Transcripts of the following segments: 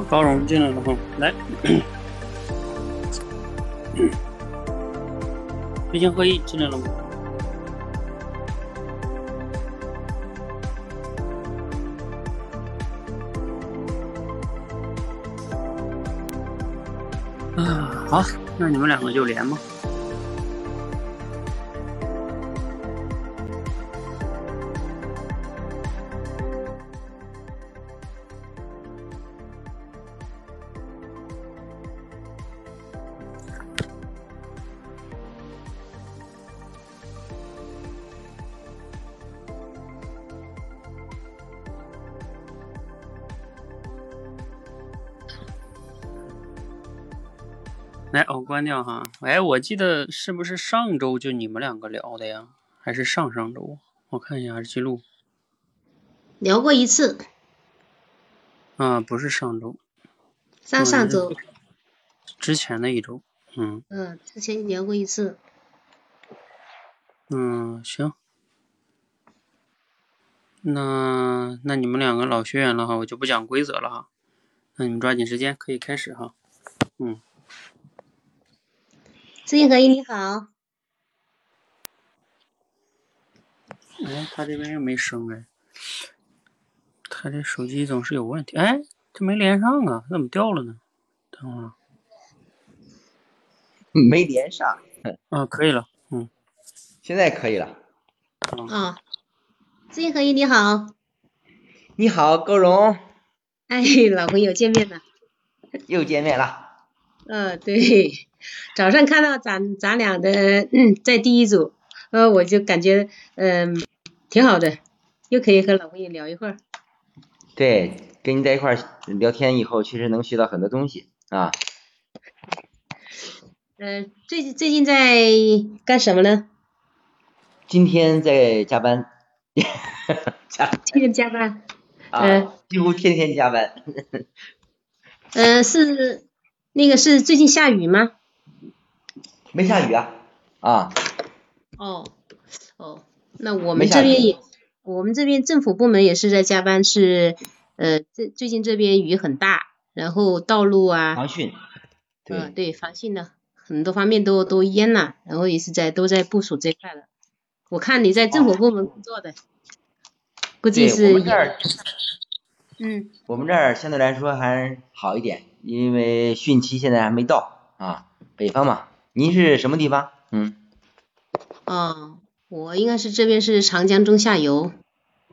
好，高荣进来了哈，来，飞行会议进来了吗？啊，好，那你们两个就连吧。关掉哈。哎，我记得是不是上周就你们两个聊的呀？还是上上周？我看一下记录。聊过一次。啊，不是上周。上上周。之前的一周。嗯。嗯，之前聊过一次。嗯，行。那那你们两个老学员了哈，我就不讲规则了哈。那你们抓紧时间，可以开始哈。嗯。知行合一，你好。哎，他这边又没声哎，他这手机总是有问题。哎，这没连上啊，怎么掉了呢？等会儿。没连上。啊，可以了，嗯。现在可以了。啊。知行合一，你好。你好，高荣。哎，老朋友见面了。又见面了。嗯，对。早上看到咱咱俩的嗯在第一组，呃我就感觉嗯挺好的，又可以和老朋友聊一会儿。对，跟你在一块聊天以后，确实能学到很多东西啊。嗯，最最近在干什么呢？今天在加班。加。天天加班。啊。几乎天天加班。嗯，是那个是最近下雨吗？没下雨啊，啊。哦，哦，那我们这边也，我们这边政府部门也是在加班，是呃，这最近这边雨很大，然后道路啊。防汛。嗯，对，防汛的很多方面都都淹了，然后也是在都在部署这块了。我看你在政府部门工作的，估计是。嗯。我们这儿相对来说还好一点，因为汛期现在还没到啊，北方嘛。您是什么地方？嗯。哦，我应该是这边是长江中下游。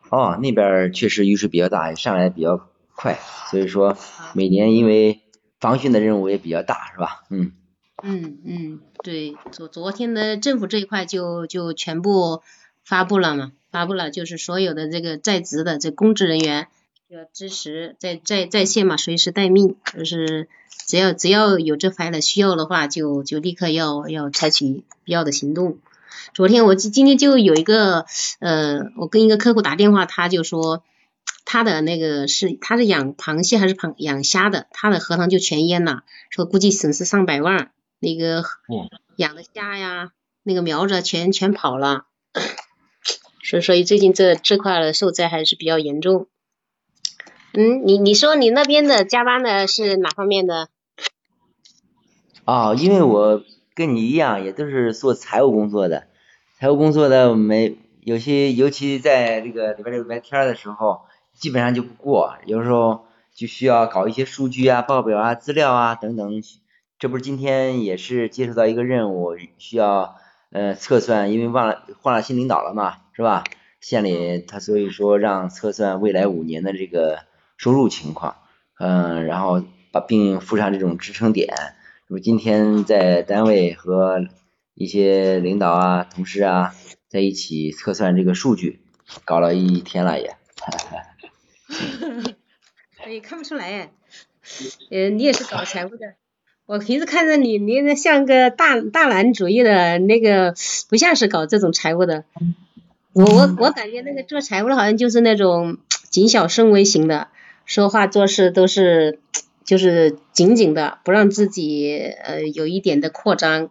哦，那边确实雨水比较大，上来比较快，所以说每年因为防汛的任务也比较大，是吧？嗯。嗯嗯，对，昨昨天的政府这一块就就全部发布了嘛，发布了就是所有的这个在职的这公职人员要支持在在在线嘛，随时待命，就是。只要只要有这块的需要的话，就就立刻要要采取必要的行动。昨天我今今天就有一个呃，我跟一个客户打电话，他就说他的那个是他是养螃蟹还是螃养虾的，他的荷塘就全淹了，说估计损失上百万，那个养的虾呀，那个苗子全全跑了，所以所以最近这这块的受灾还是比较严重。嗯，你你说你那边的加班的是哪方面的？啊，因为我跟你一样，也都是做财务工作的。财务工作的，我们有些尤其在这个礼拜六、礼拜天的时候，基本上就不过。有时候就需要搞一些数据啊、报表啊、资料啊等等。这不是今天也是接触到一个任务，需要呃测算，因为忘了换了新领导了嘛，是吧？县里他所以说让测算未来五年的这个收入情况，嗯，然后把并附上这种支撑点。我今天在单位和一些领导啊、同事啊在一起测算这个数据，搞了一天了也。哈哈。哎，看不出来，嗯，你也是搞财务的。我平时看着你，你那像个大大男主义的那个，不像是搞这种财务的。我我我感觉那个做财务的好像就是那种 谨小慎微型的，说话做事都是。就是紧紧的，不让自己呃有一点的扩张，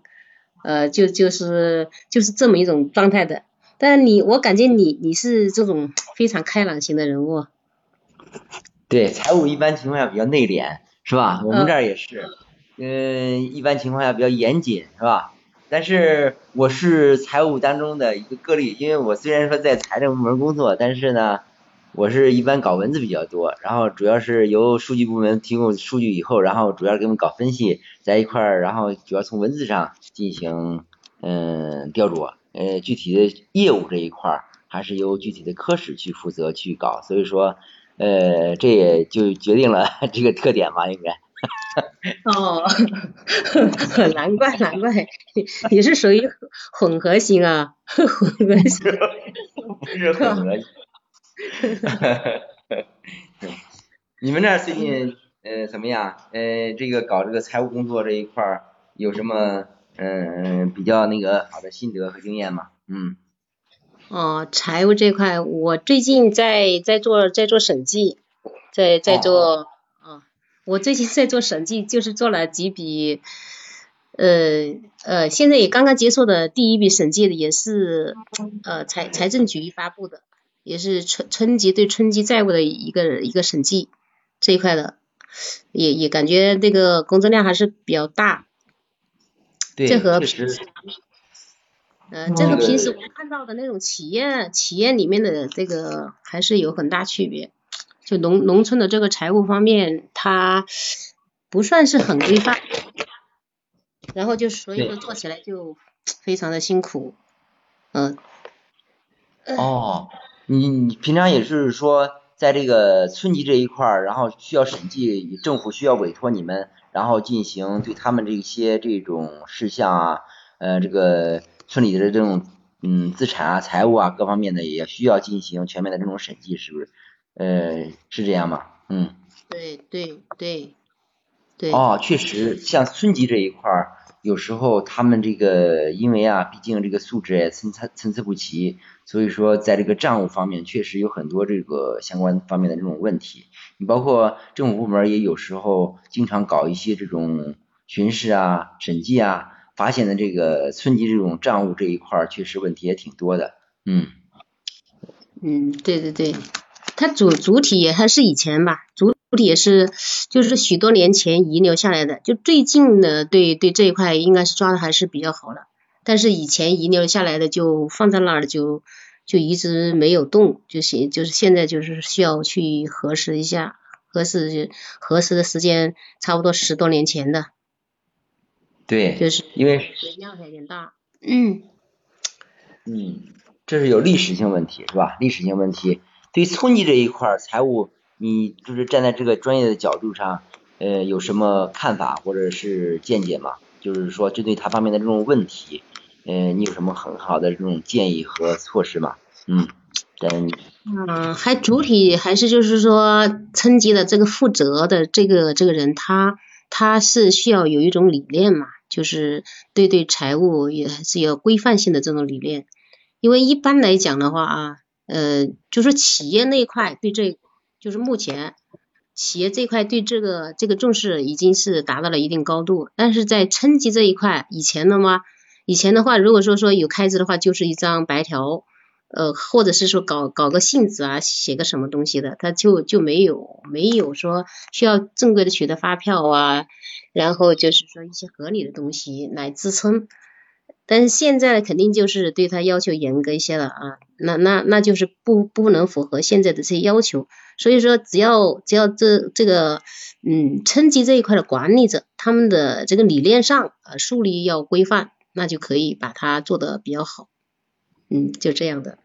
呃就就是就是这么一种状态的。但你我感觉你你是这种 非常开朗型的人物。对，财务一般情况下比较内敛，是吧？我们这儿也是，嗯，一般情况下比较严谨，是吧？但是我是财务当中的一个个例，因为我虽然说在财政部门工作，但是呢，我是一般搞文字比较多，然后主要是由数据部门提供数据以后，然后主要给我们搞分析，在一块儿，然后主要从文字上进行嗯雕琢，呃，具体的业务这一块儿还是由具体的科室去负责去搞，所以说。呃，这也就决定了 这个特点吧，应该。哦，难怪难怪，你是属于混合型啊，混合型。不是混合型。你们那最近呃怎么样？呃，这个搞这个财务工作这一块儿有什么嗯比较那个好的心得和经验吗？嗯。哦，财务这块，我最近在在做在做审计，在在做啊，我最近在做审计，就是做了几笔，呃呃，现在也刚刚结束的第一笔审计的，也是呃财财政局发布的，也是春春季对春季债务的一个一个审计这一块的，也也感觉这个工作量还是比较大，对，确实。呃，这个平时我们看到的那种企业，企业里面的这个还是有很大区别。就农农村的这个财务方面，它不算是很规范，然后就所以说做起来就非常的辛苦。嗯。哦，你你平常也是说，在这个村级这一块儿，然后需要审计，政府需要委托你们，然后进行对他们这些这种事项啊，呃，这个。村里的这种嗯资产啊、财务啊各方面的也需要进行全面的这种审计，是不是？呃，是这样吗？嗯。对对对对。哦，确实，像村级这一块儿，有时候他们这个因为啊，毕竟这个素质也参差参差不齐，所以说在这个账务方面确实有很多这个相关方面的这种问题。你包括政府部门也有时候经常搞一些这种巡视啊、审计啊。发现的这个村级这种账务这一块，确实问题也挺多的，嗯。嗯，对对对，它主主体还是以前吧，主主体也是就是许多年前遗留下来的，就最近呢对对这一块应该是抓的还是比较好了，但是以前遗留下来的就放在那儿就就一直没有动，就行就是现在就是需要去核实一下，核实核实的时间差不多十多年前的。对，就是因为量还有点大，嗯，嗯，这是有历史性问题是吧？历史性问题，对村级这一块财务，你就是站在这个专业的角度上，呃，有什么看法或者是见解吗？就是说针对他方面的这种问题，呃，你有什么很好的这种建议和措施吗？嗯，嗯，嗯，还主体还是就是说村级的这个负责的这个这个人，他他是需要有一种理念嘛？就是对对财务也是有规范性的这种理念，因为一般来讲的话啊，呃，就是企业那一块对这，就是目前企业这块对这个这个重视已经是达到了一定高度，但是在村级这一块，以前的吗，以前的话，如果说说有开支的话，就是一张白条，呃，或者是说搞搞个信纸啊，写个什么东西的，他就就没有没有说需要正规的取得发票啊。然后就是说一些合理的东西来支撑，但是现在肯定就是对他要求严格一些了啊，那那那就是不不能符合现在的这些要求，所以说只要只要这这个嗯村级这一块的管理者他们的这个理念上啊树立要规范，那就可以把它做得比较好，嗯就这样的。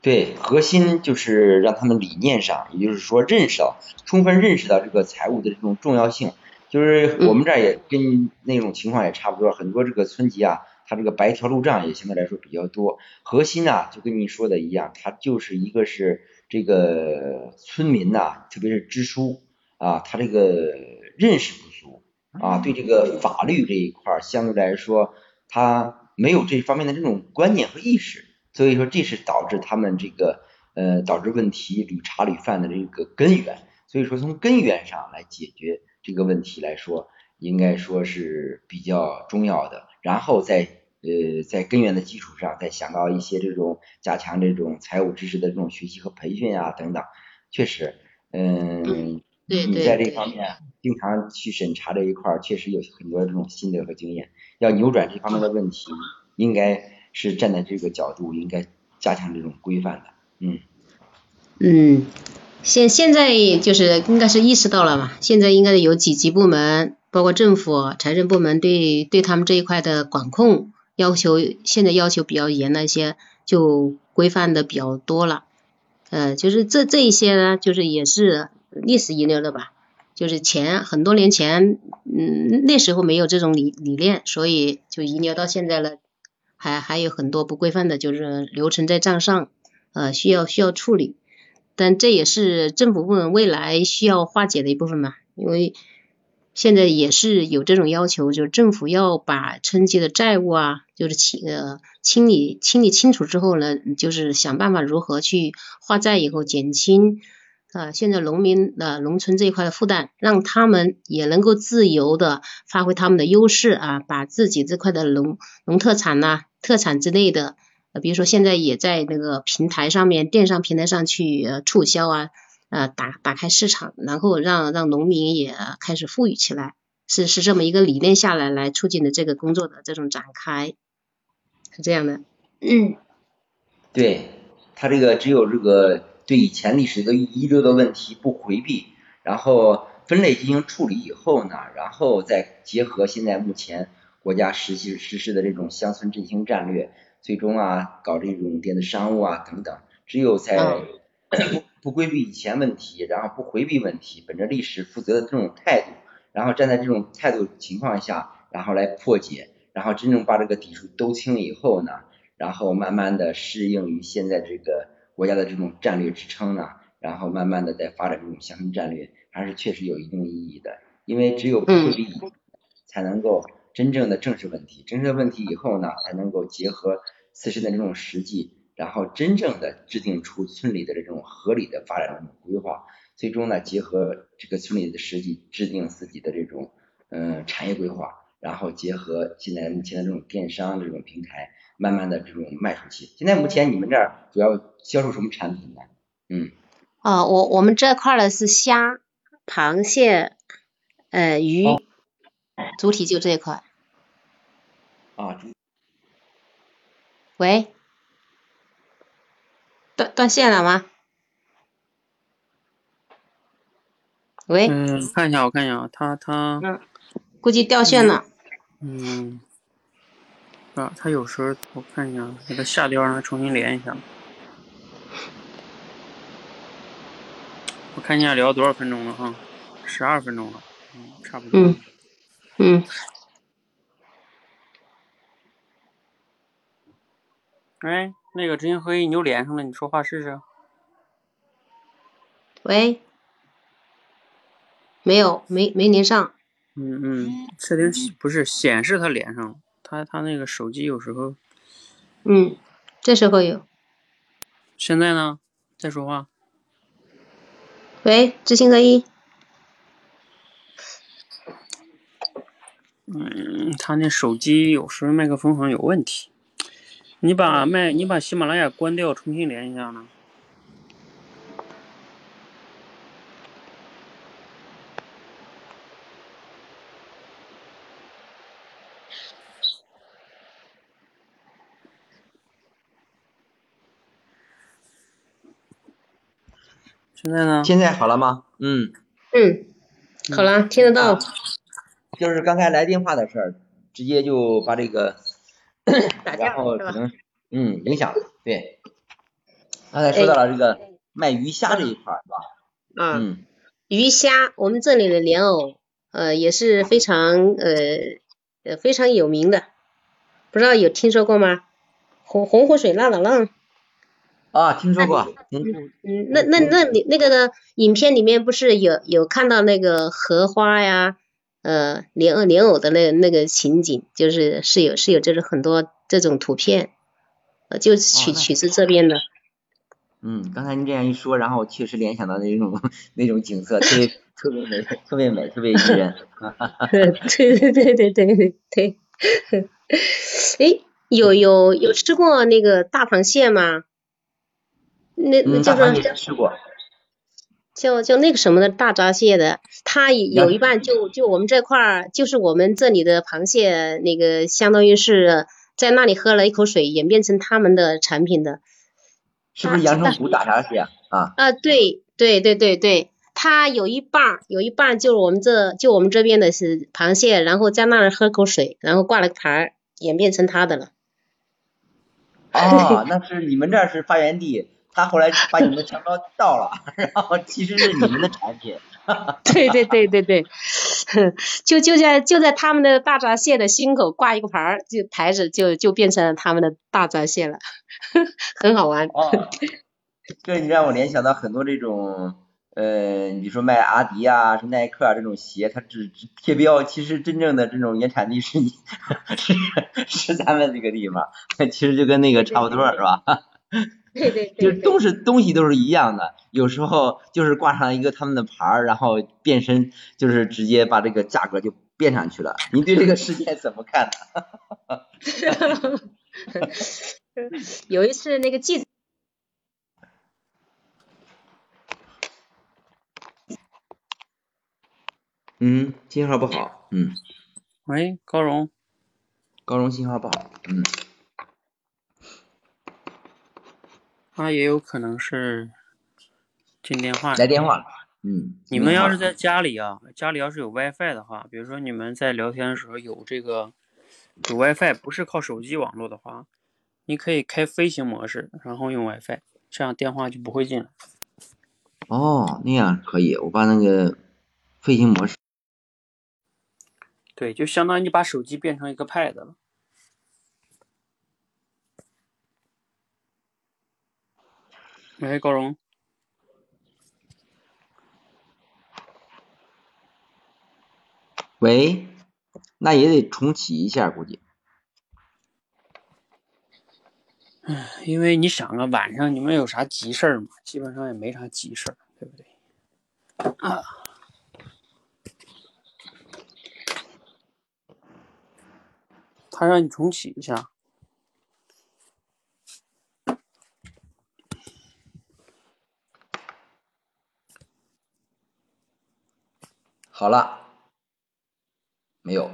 对，核心就是让他们理念上，也就是说认识到充分认识到这个财务的这种重要性。就是我们这儿也跟那种情况也差不多，很多这个村级啊，它这个白条路障也相对来说比较多。核心啊，就跟你说的一样，它就是一个是这个村民呐，特别是支书啊，他这个认识不足啊，对这个法律这一块儿相对来说他没有这方面的这种观念和意识，所以说这是导致他们这个呃导致问题屡查屡犯的这个根源。所以说从根源上来解决。这个问题来说，应该说是比较重要的。然后在呃在根源的基础上，再想到一些这种加强这种财务知识的这种学习和培训啊等等。确实，嗯，你在这方面经常去审查这一块儿，确实有很多这种心得和经验。要扭转这方面的问题，应该是站在这个角度，应该加强这种规范的。嗯。嗯，现现在就是应该是意识到了嘛，现在应该有几级部门，包括政府、财政部门对对他们这一块的管控要求，现在要求比较严了一些，就规范的比较多了。呃，就是这这一些呢，就是也是历史遗留的吧。就是前很多年前，嗯，那时候没有这种理理念，所以就遗留到现在了。还还有很多不规范的，就是流程在账上，呃，需要需要处理。但这也是政府部门未来需要化解的一部分嘛，因为现在也是有这种要求，就是政府要把春季的债务啊，就是清呃清理清理清楚之后呢，就是想办法如何去化债以后减轻啊现在农民的农村这一块的负担，让他们也能够自由的发挥他们的优势啊，把自己这块的农农特产呐、特产之类的。呃，比如说现在也在那个平台上面，电商平台上去呃促销啊，呃打打开市场，然后让让农民也开始富裕起来，是是这么一个理念下来来促进的这个工作的这种展开，是这样的。嗯，对他这个只有这个对以前历史的遗留的问题不回避，然后分类进行处理以后呢，然后再结合现在目前国家实施实施的这种乡村振兴战略。最终啊，搞这种电子商务啊等等，只有在 不不规避以前问题，然后不回避问题，本着历史负责的这种态度，然后站在这种态度情况下，然后来破解，然后真正把这个底数兜清以后呢，然后慢慢的适应于现在这个国家的这种战略支撑呢，然后慢慢的再发展这种乡村战略，还是确实有一定意义的，因为只有不回避，才能够。真正的正视问题，正视问题以后呢，才能够结合自身的这种实际，然后真正的制定出村里的这种合理的发展这种规划，最终呢，结合这个村里的实际，制定自己的这种嗯产业规划，然后结合现在目前的这种电商这种平台，慢慢的这种卖出去。现在目前你们这儿主要销售什么产品呢？嗯，啊，我我们这块的是虾、螃蟹、呃鱼，主体就这一块。啊，喂，断断线了吗？喂，嗯，看一下，我看一下，他他，嗯，估计掉线了。嗯，啊，他有时候我看一下，给他下掉，让他重新连一下。我看一下聊多少分钟了哈，十二分钟了，嗯，差不多。嗯，嗯。哎，那个执行合一你又连上了，你说话试试。喂，没有，没没连上。嗯嗯，设定不是显示他连上了，他他那个手机有时候。嗯，这时候有。现在呢？在说话。喂，知行会议。嗯，他那手机有时候麦克风好像有问题。你把麦，你把喜马拉雅关掉，重新连一下呢。现在呢？现在好了吗？嗯。嗯，好了，听得到。就是刚才来电话的事儿，直接就把这个。然后可能嗯影响对，刚才说到了这个卖鱼虾这一块是吧？嗯，鱼虾我们这里的莲藕呃也是非常呃呃非常有名的，不知道有听说过吗？红红湖水浪浪浪啊，听说过。嗯嗯，那那那你那个呢？影片里面不是有有看到那个荷花呀？呃，莲藕莲藕的那那个情景，就是是有是有这种很多这种图片，呃，就取取自这边的。嗯，刚才您这样一说，然后我确实联想到那种那种景色，特别 特别美，特别美，特别宜人。对对对对对对对。哎，有有有吃过那个大螃蟹吗？那那叫做吃过。就就那个什么的大闸蟹的，它有一半就就我们这块儿，就是我们这里的螃蟹，那个相当于是在那里喝了一口水，演变成他们的产品的。是不是阳澄湖大闸蟹啊？啊，对对对对对，它有一半有一半就是我们这就我们这边的是螃蟹，然后在那儿喝口水，然后挂了个牌儿，演变成他的了。哦，那是你们这是发源地。他后来把你们的香膏倒了，然后其实是你们的产品。对对对对对，就就在就在他们的大闸蟹的心口挂一个牌儿，就牌子就就变成了他们的大闸蟹了，很好玩。哦，这你让我联想到很多这种，呃，你说卖阿迪啊、什么耐克啊这种鞋，它只只贴标，其实真正的这种原产地是你是是咱们这个地方，其实就跟那个差不多，是吧？对 对，就是都是东西都是一样的，有时候就是挂上一个他们的牌儿，然后变身，就是直接把这个价格就变上去了。您对这个事件怎么看呢？有一次那个记者，嗯，信号不好，嗯，喂，高荣，高荣信号不好，嗯。他也有可能是进电话，来电话了。嗯，你们要是在家里啊，家里要是有 WiFi 的话，比如说你们在聊天的时候有这个有 WiFi，不是靠手机网络的话，你可以开飞行模式，然后用 WiFi，这样电话就不会进来。哦，那样可以，我把那个飞行模式。对，就相当于你把手机变成一个 Pad 了。喂，高荣。喂，那也得重启一下，估计。唉，因为你想啊，晚上你们有啥急事儿吗？基本上也没啥急事儿，对不对？啊。他让你重启一下。好了，没有，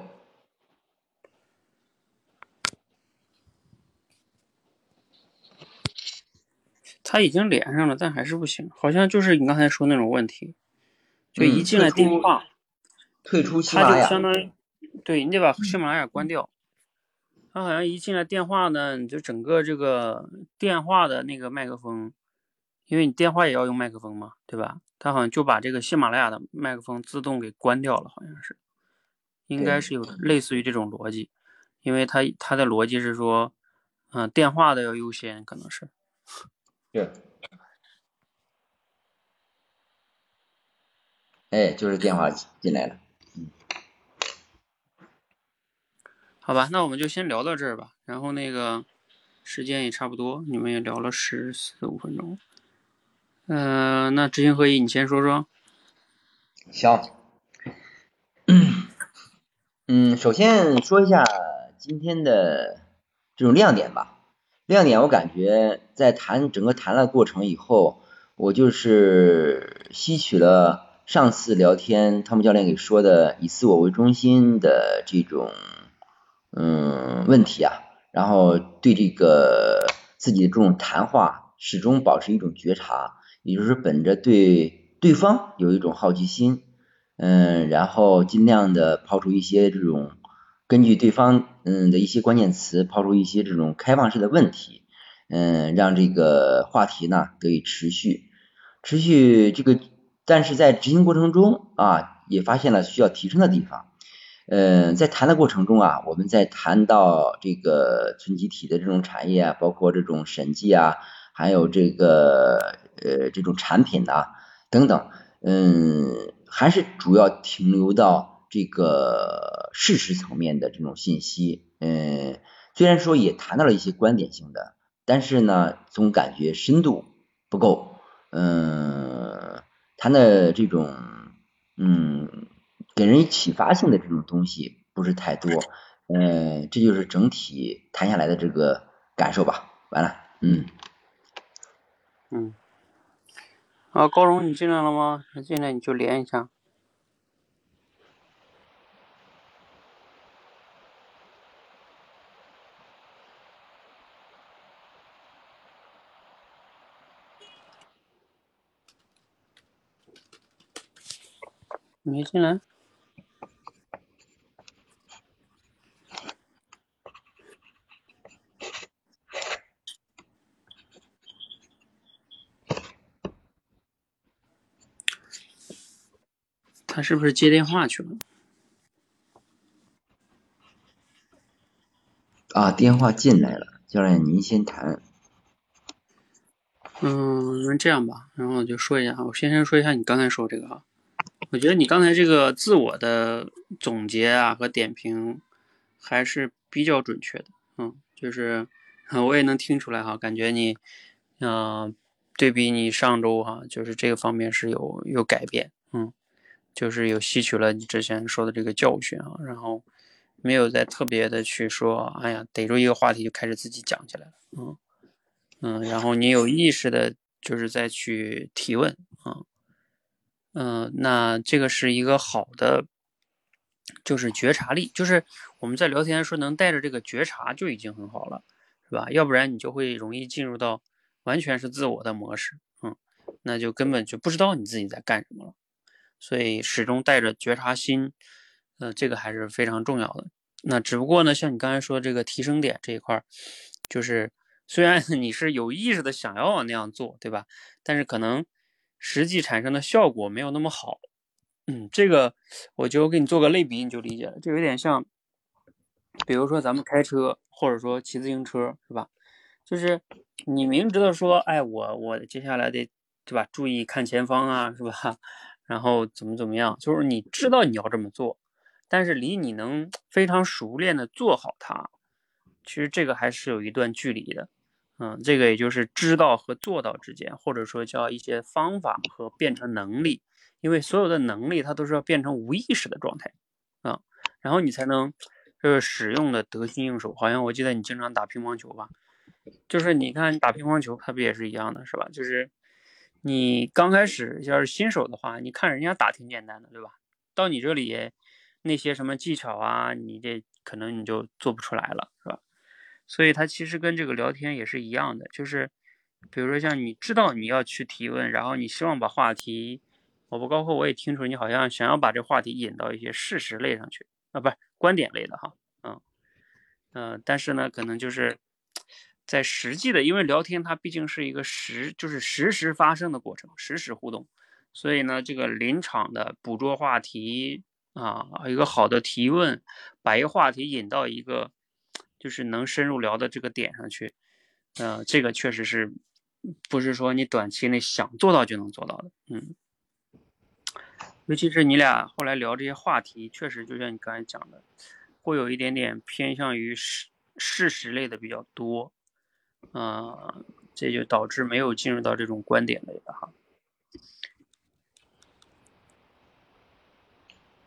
他已经连上了，但还是不行，好像就是你刚才说那种问题，就一进来电话，退出喜马拉雅，相当于，对你得把喜马拉雅关掉，他好像一进来电话呢，你就整个这个电话的那个麦克风，因为你电话也要用麦克风嘛，对吧？他好像就把这个喜马拉雅的麦克风自动给关掉了，好像是，应该是有类似于这种逻辑，因为他他的逻辑是说，嗯，电话的要优先，可能是。对。哎，就是电话进来了。嗯。好吧，那我们就先聊到这儿吧。然后那个时间也差不多，你们也聊了十四五分钟。嗯，那执行会议你先说说。行。嗯，首先说一下今天的这种亮点吧。亮点我感觉在谈整个谈了过程以后，我就是吸取了上次聊天汤姆教练给说的以自我为中心的这种嗯问题啊，然后对这个自己的这种谈话始终保持一种觉察。也就是本着对对方有一种好奇心，嗯，然后尽量的抛出一些这种根据对方嗯的一些关键词，抛出一些这种开放式的问题，嗯，让这个话题呢得以持续持续这个，但是在执行过程中啊，也发现了需要提升的地方，嗯，在谈的过程中啊，我们在谈到这个存积体的这种产业啊，包括这种审计啊，还有这个。呃，这种产品呐，等等，嗯，还是主要停留到这个事实层面的这种信息，嗯，虽然说也谈到了一些观点性的，但是呢，总感觉深度不够，嗯，谈的这种，嗯，给人启发性的这种东西不是太多，嗯，这就是整体谈下来的这个感受吧。完了，嗯，嗯。啊，高荣，你进来了吗？你进来你就连一下。没进来。是不是接电话去了？啊，电话进来了，教练您先谈。嗯，那这样吧，然后我就说一下，我先先说一下你刚才说这个啊，我觉得你刚才这个自我的总结啊和点评还是比较准确的，嗯，就是 我也能听出来哈，感觉你，嗯，对比你上周哈，就是这个方面是有有改变，嗯。就是有吸取了你之前说的这个教训啊，然后没有再特别的去说，哎呀，逮住一个话题就开始自己讲起来了，嗯嗯，然后你有意识的，就是再去提问啊，嗯，那这个是一个好的，就是觉察力，就是我们在聊天说能带着这个觉察就已经很好了，是吧？要不然你就会容易进入到完全是自我的模式，嗯，那就根本就不知道你自己在干什么了。所以始终带着觉察心，呃，这个还是非常重要的。那只不过呢，像你刚才说这个提升点这一块，就是虽然 你是有意识的想要那样做，对吧？但是可能实际产生的效果没有那么好。嗯，这个我就给你做个类比，你就理解了。就有点像，比如说咱们开车或者说骑自行车，是吧？就是你明知道说，哎，我我接下来得，对吧？注意看前方啊，是吧？然后怎么怎么样？就是你知道你要这么做，但是离你能非常熟练的做好它，其实这个还是有一段距离的。嗯，这个也就是知道和做到之间，或者说叫一些方法和变成能力，因为所有的能力它都是要变成无意识的状态啊，然后你才能就是使用的得心应手。好像我记得你经常打乒乓球吧？就是你看打乒乓球，它不也是一样的，是吧？就是。你刚开始要是新手的话，你看人家打挺简单的，对吧？到你这里，那些什么技巧啊，你这可能你就做不出来了，是吧？所以它其实跟这个聊天也是一样的，就是比如说像你知道你要去提问，然后你希望把话题，我不包括我也听出你好像想要把这话题引到一些事实类上去啊，不是观点类的哈，嗯嗯，但是呢，可能就是。在实际的，因为聊天它毕竟是一个实，就是实时发生的过程，实时互动，所以呢，这个临场的捕捉话题啊，一个好的提问，把一个话题引到一个就是能深入聊的这个点上去，呃，这个确实是不是说你短期内想做到就能做到的，嗯，尤其是你俩后来聊这些话题，确实就像你刚才讲的，会有一点点偏向于事事实类的比较多。嗯，这就导致没有进入到这种观点类的哈。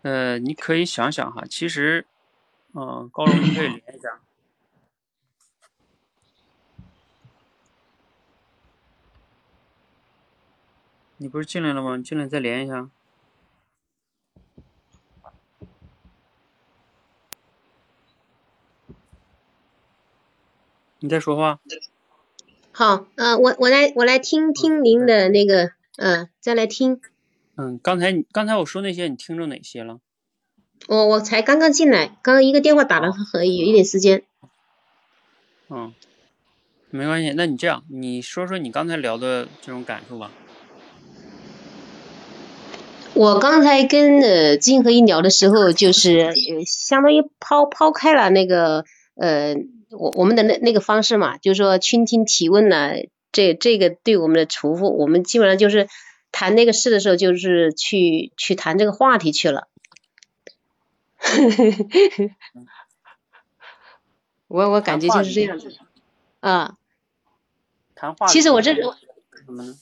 呃，你可以想想哈，其实，嗯，高龙你可以连一下。你不是进来了吗？你进来再连一下。你在说话。好，呃，我我来我来听听您的那个，嗯，再来听。嗯，刚才你刚才我说那些，你听着哪些了？我我才刚刚进来，刚刚一个电话打了可以有一点时间。嗯，没关系，那你这样，你说说你刚才聊的这种感受吧。我刚才跟呃金和一聊的时候，就是呃相当于抛抛开了那个呃。我我们的那那个方式嘛，就是说倾听提问呢，这这个对我们的重复，我们基本上就是谈那个事的时候，就是去去谈这个话题去了。我我感觉就是这样子。啊。谈话。其实我这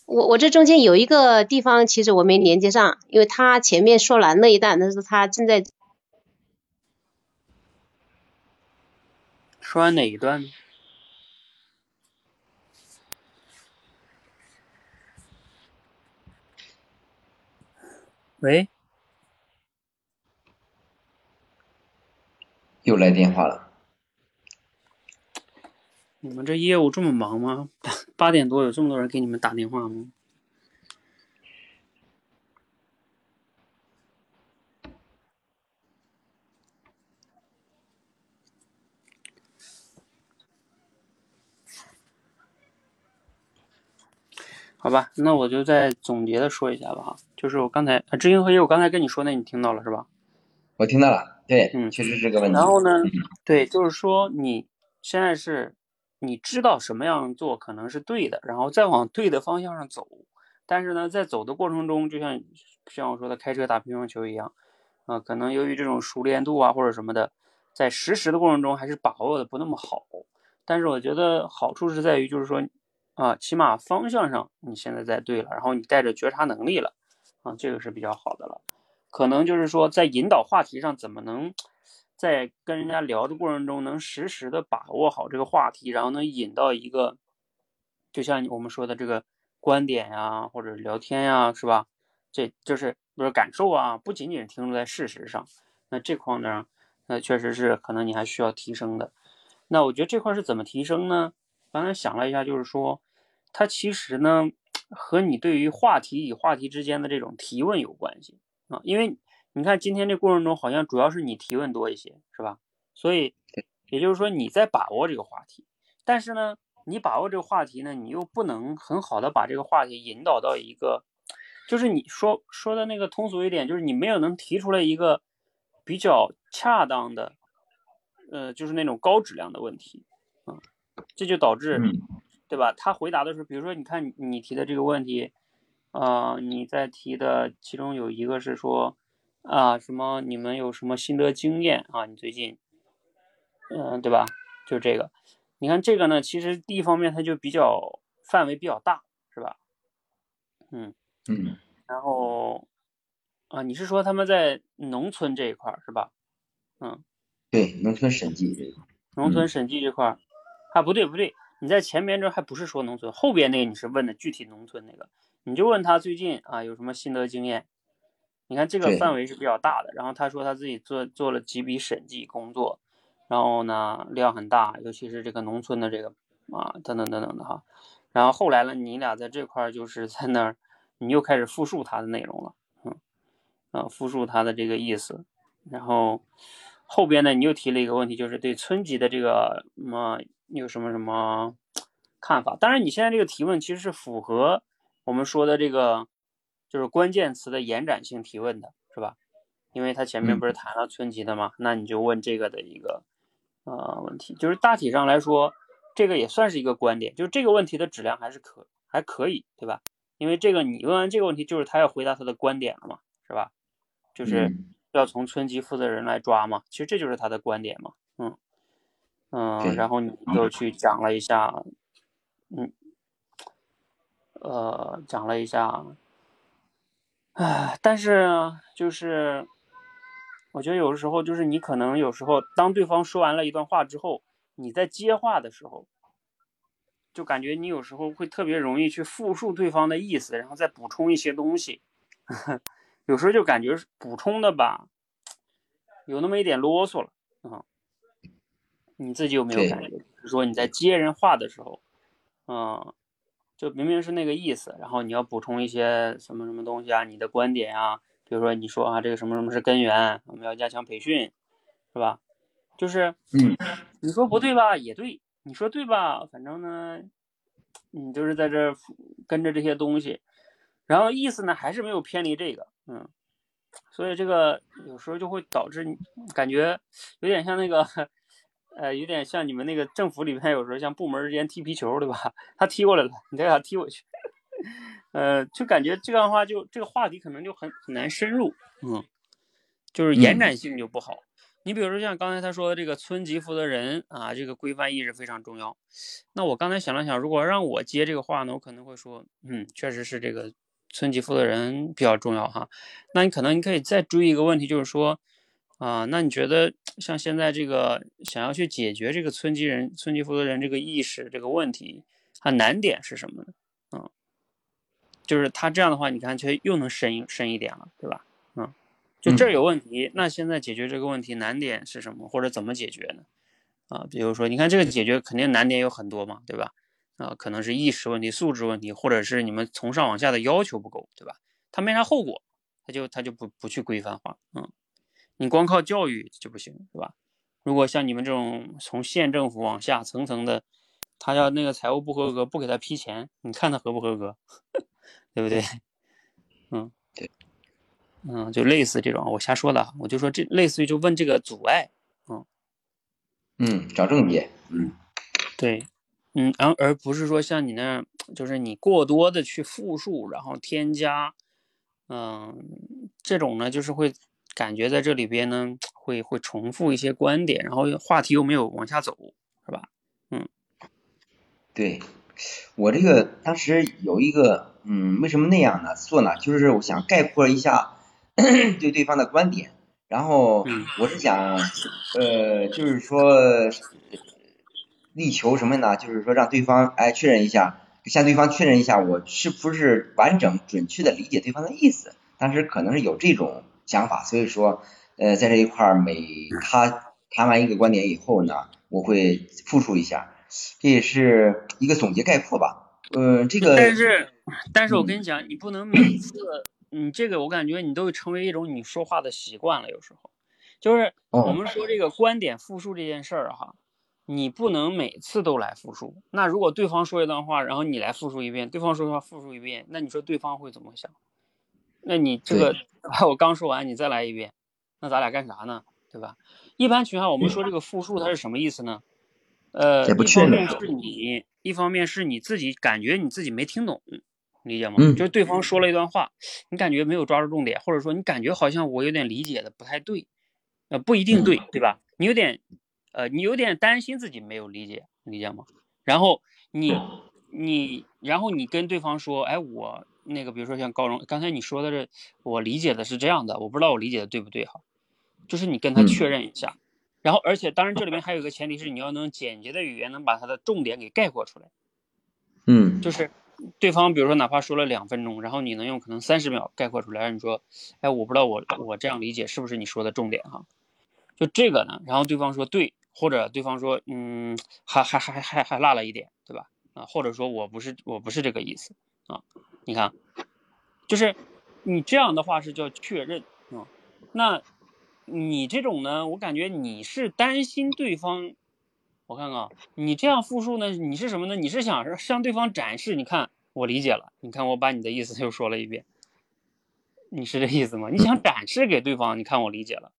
我我这中间有一个地方，其实我没连接上，因为他前面说完那一段，但是他正在。说完哪一段？喂，又来电话了。你们这业务这么忙吗？八八点多有这么多人给你们打电话吗？好吧，那我就再总结的说一下吧哈，就是我刚才啊，知行合一，我刚才跟你说那你听到了是吧？我听到了，对，嗯确实是个问题。然后呢，对，就是说你现在是你知道什么样做可能是对的，然后再往对的方向上走，但是呢，在走的过程中，就像像我说的开车打乒乓球一样，啊、可能由于这种熟练度啊或者什么的，在实时的过程中还是把握的不那么好。但是我觉得好处是在于，就是说啊，起码方向上你现在在对了，然后你带着觉察能力了，啊，这个是比较好的了。可能就是说，在引导话题上，怎么能在跟人家聊的过程中，能实时的把握好这个话题，然后能引到一个，就像我们说的这个观点呀，或者聊天呀，是吧？这就是不是感受啊，不仅仅是停留在事实上。那这块呢，那确实是可能你还需要提升的。那我觉得这块是怎么提升呢？刚才想了一下，就是说，它其实呢和你对于话题与话题之间的这种提问有关系啊，因为你看今天这过程中好像主要是你提问多一些，是吧？所以也就是说你在把握这个话题，但是呢，你把握这个话题呢，你又不能很好的把这个话题引导到一个，就是你说说的那个通俗一点，就是你没有能提出来一个比较恰当的，呃，就是那种高质量的问题啊，这就导致。嗯对吧？他回答的时候，比如说，你看你你提的这个问题，呃，你在提的其中有一个是说，啊，什么你们有什么心得经验啊？你最近，嗯、对吧？就这个，你看这个呢，其实第一方面它就比较范围比较大，是吧？嗯，嗯，然后，啊，你是说他们在农村这一块儿是吧？嗯，对，农村审计这个，农村审计这块儿，啊，不对不对，你在前边这还不是说农村，后边那个你是问的具体农村那个，你就问他最近啊有什么心得经验。你看这个范围是比较大的，然后他说他自己做做了几笔审计工作，然后呢量很大，尤其是这个农村的这个啊等等等等的哈，然后后来呢你俩在这块儿就是在那儿，你又开始复述他的内容了，嗯，啊复述他的这个意思，然后后边呢，你又提了一个问题，就是对村级的这个什么有什么什么看法？当然，你现在这个提问其实是符合我们说的这个就是关键词的延展性提问的，是吧？因为他前面嗯不是谈了村级的嘛，那你就问这个的一个呃问题，就是大体上来说，这个也算是一个观点，就是这个问题的质量还是可还可以，对吧？因为这个你问完这个问题，就是他要回答他的观点了嘛，是吧？就是。嗯要从村级负责人来抓嘛，其实这就是他的观点嘛，嗯嗯，然后你就去讲了一下，嗯，呃，讲了一下，唉，但是就是我觉得有的时候就是你可能有时候当对方说完了一段话之后，你在接话的时候，就感觉你有时候会特别容易去复述对方的意思，然后再补充一些东西。有时候就感觉补充的吧，有那么一点啰嗦了啊、你自己有没有感觉？就是说你在接人话的时候，嗯，就明明是那个意思，然后你要补充一些什么什么东西啊，你的观点啊，比如说你说啊，这个什么什么是根源，我们要加强培训，是吧？就是嗯你说不对吧，也对；你说对吧，反正呢，你就是在这儿跟着这些东西，然后意思呢还是没有偏离这个，嗯，所以这个有时候就会导致你感觉有点像那个，呃，有点像你们那个政府里面有时候像部门之间踢皮球，对吧？他踢过来了，你再给他踢回去，呃，就感觉这样的话就这个话题可能就很很难深入，嗯，就是延嗯展性就不好。你比如说像刚才他说的这个村级负责人啊，这个规范意识非常重要。那我刚才想了想，如果让我接这个话呢，我可能会说，嗯，确实是这个村级负责人比较重要哈。那你可能你可以再追一个问题，就是说，啊、那你觉得像现在这个想要去解决这个村级人、村级负责人这个意识这个问题，它难点是什么呢？嗯，就是他这样的话，你看却又能深一深一点了，对吧？嗯，就这儿有问题，那现在解决这个问题难点是什么，或者怎么解决呢？啊，比如说，你看这个解决肯定难点有很多嘛，对吧？啊，可能是意识问题、素质问题，或者是你们从上往下的要求不够，对吧？他没啥后果，他就他就不不去规范化，嗯，你光靠教育就不行，是吧？如果像你们这种从县政府往下层层的，他要那个财务不合格，不给他批钱，你看他合不合格，对不对？嗯，对，嗯，就类似这种，我瞎说的，我就说这类似于就问这个阻碍，嗯，嗯，找症结，嗯，对，嗯，而而不是说像你那样，就是你过多的去复述，然后添加，嗯，这种呢，就是会感觉在这里边呢，会会重复一些观点，然后话题又没有往下走，是吧？嗯，对，我这个当时有一个，嗯，为什么那样呢？做呢，就是我想概括一下 对对方的观点，然后嗯我是想，呃，就是说力求什么呢？就是说让对方哎确认一下，向对方确认一下我是不是完整准确的理解对方的意思。当时可能是有这种想法，所以说，呃，在这一块儿每他谈完一个观点以后呢，我会复述一下，这也是一个总结概括吧。呃，这个但是，但是我嗯跟你讲，你不能每次，你这个我感觉你都成为一种你说话的习惯了。有时候，就是我哦，们说这个观点复述这件事儿哈，你不能每次都来复述。那如果对方说一段话，然后你来复述一遍，对方说的话复述一遍，那你说对方会怎么想？那你这个 我刚说完，你再来一遍，那咱俩干啥呢？对吧？一般情况下，我们说这个复述它是什么意思呢？呃，一方面是你，一方面是你自己感觉你自己没听懂，理解吗？嗯就是对方说了一段话，你感觉没有抓住重点，或者说你感觉好像我有点理解的不太对，呃，不一定对，对吧？你有点，呃，你有点担心自己没有理解，理解吗？然后你你，然后你跟对方说，哎，我那个，比如说像高荣，刚才你说的这，我理解的是这样的，我不知道我理解的对不对哈，就是你跟他嗯确认一下。然后，而且当然，这里面还有一个前提是你要能简洁的语言能把它的重点给概括出来。嗯就是对方比如说哪怕说了两分钟，然后你能用可能三十秒概括出来，你说，哎，我不知道我我这样理解是不是你说的重点哈？就这个呢，然后对方说对，或者对方说嗯，还还还还还落了一点，对吧？啊，或者说我不是我不是这个意思啊，你看，就是你这样的话是叫确认啊，那你这种呢，我感觉你是担心对方。我看看啊，你这样复述呢，你是什么呢？你是想向对方展示，你看我理解了，你看我把你的意思又说了一遍，你是这意思吗？你想展示给对方，你看我理解了，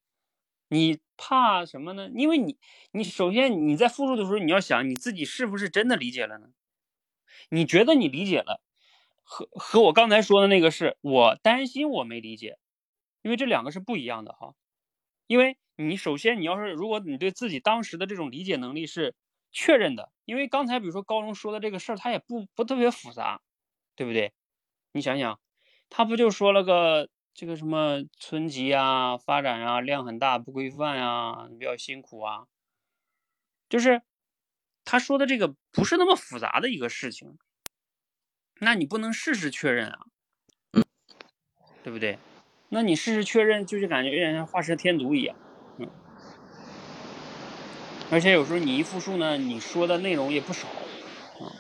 你怕什么呢？因为你，你首先你在复述的时候，你要想你自己是不是真的理解了呢？你觉得你理解了，和和我刚才说的那个是我担心我没理解，因为这两个是不一样的哈。因为你首先你要是如果你对自己当时的这种理解能力是确认的，因为刚才比如说高中说的这个事儿，它也不不特别复杂，对不对？你想想，他不就说了个这个什么村级啊、发展啊、量很大、不规范啊、比较辛苦啊，就是他说的这个不是那么复杂的一个事情，那你不能事事确认啊，对不对？那你事事确认，就是感觉有点像画蛇添足一样，嗯。而且有时候你一复述呢，你说的内容也不少，啊。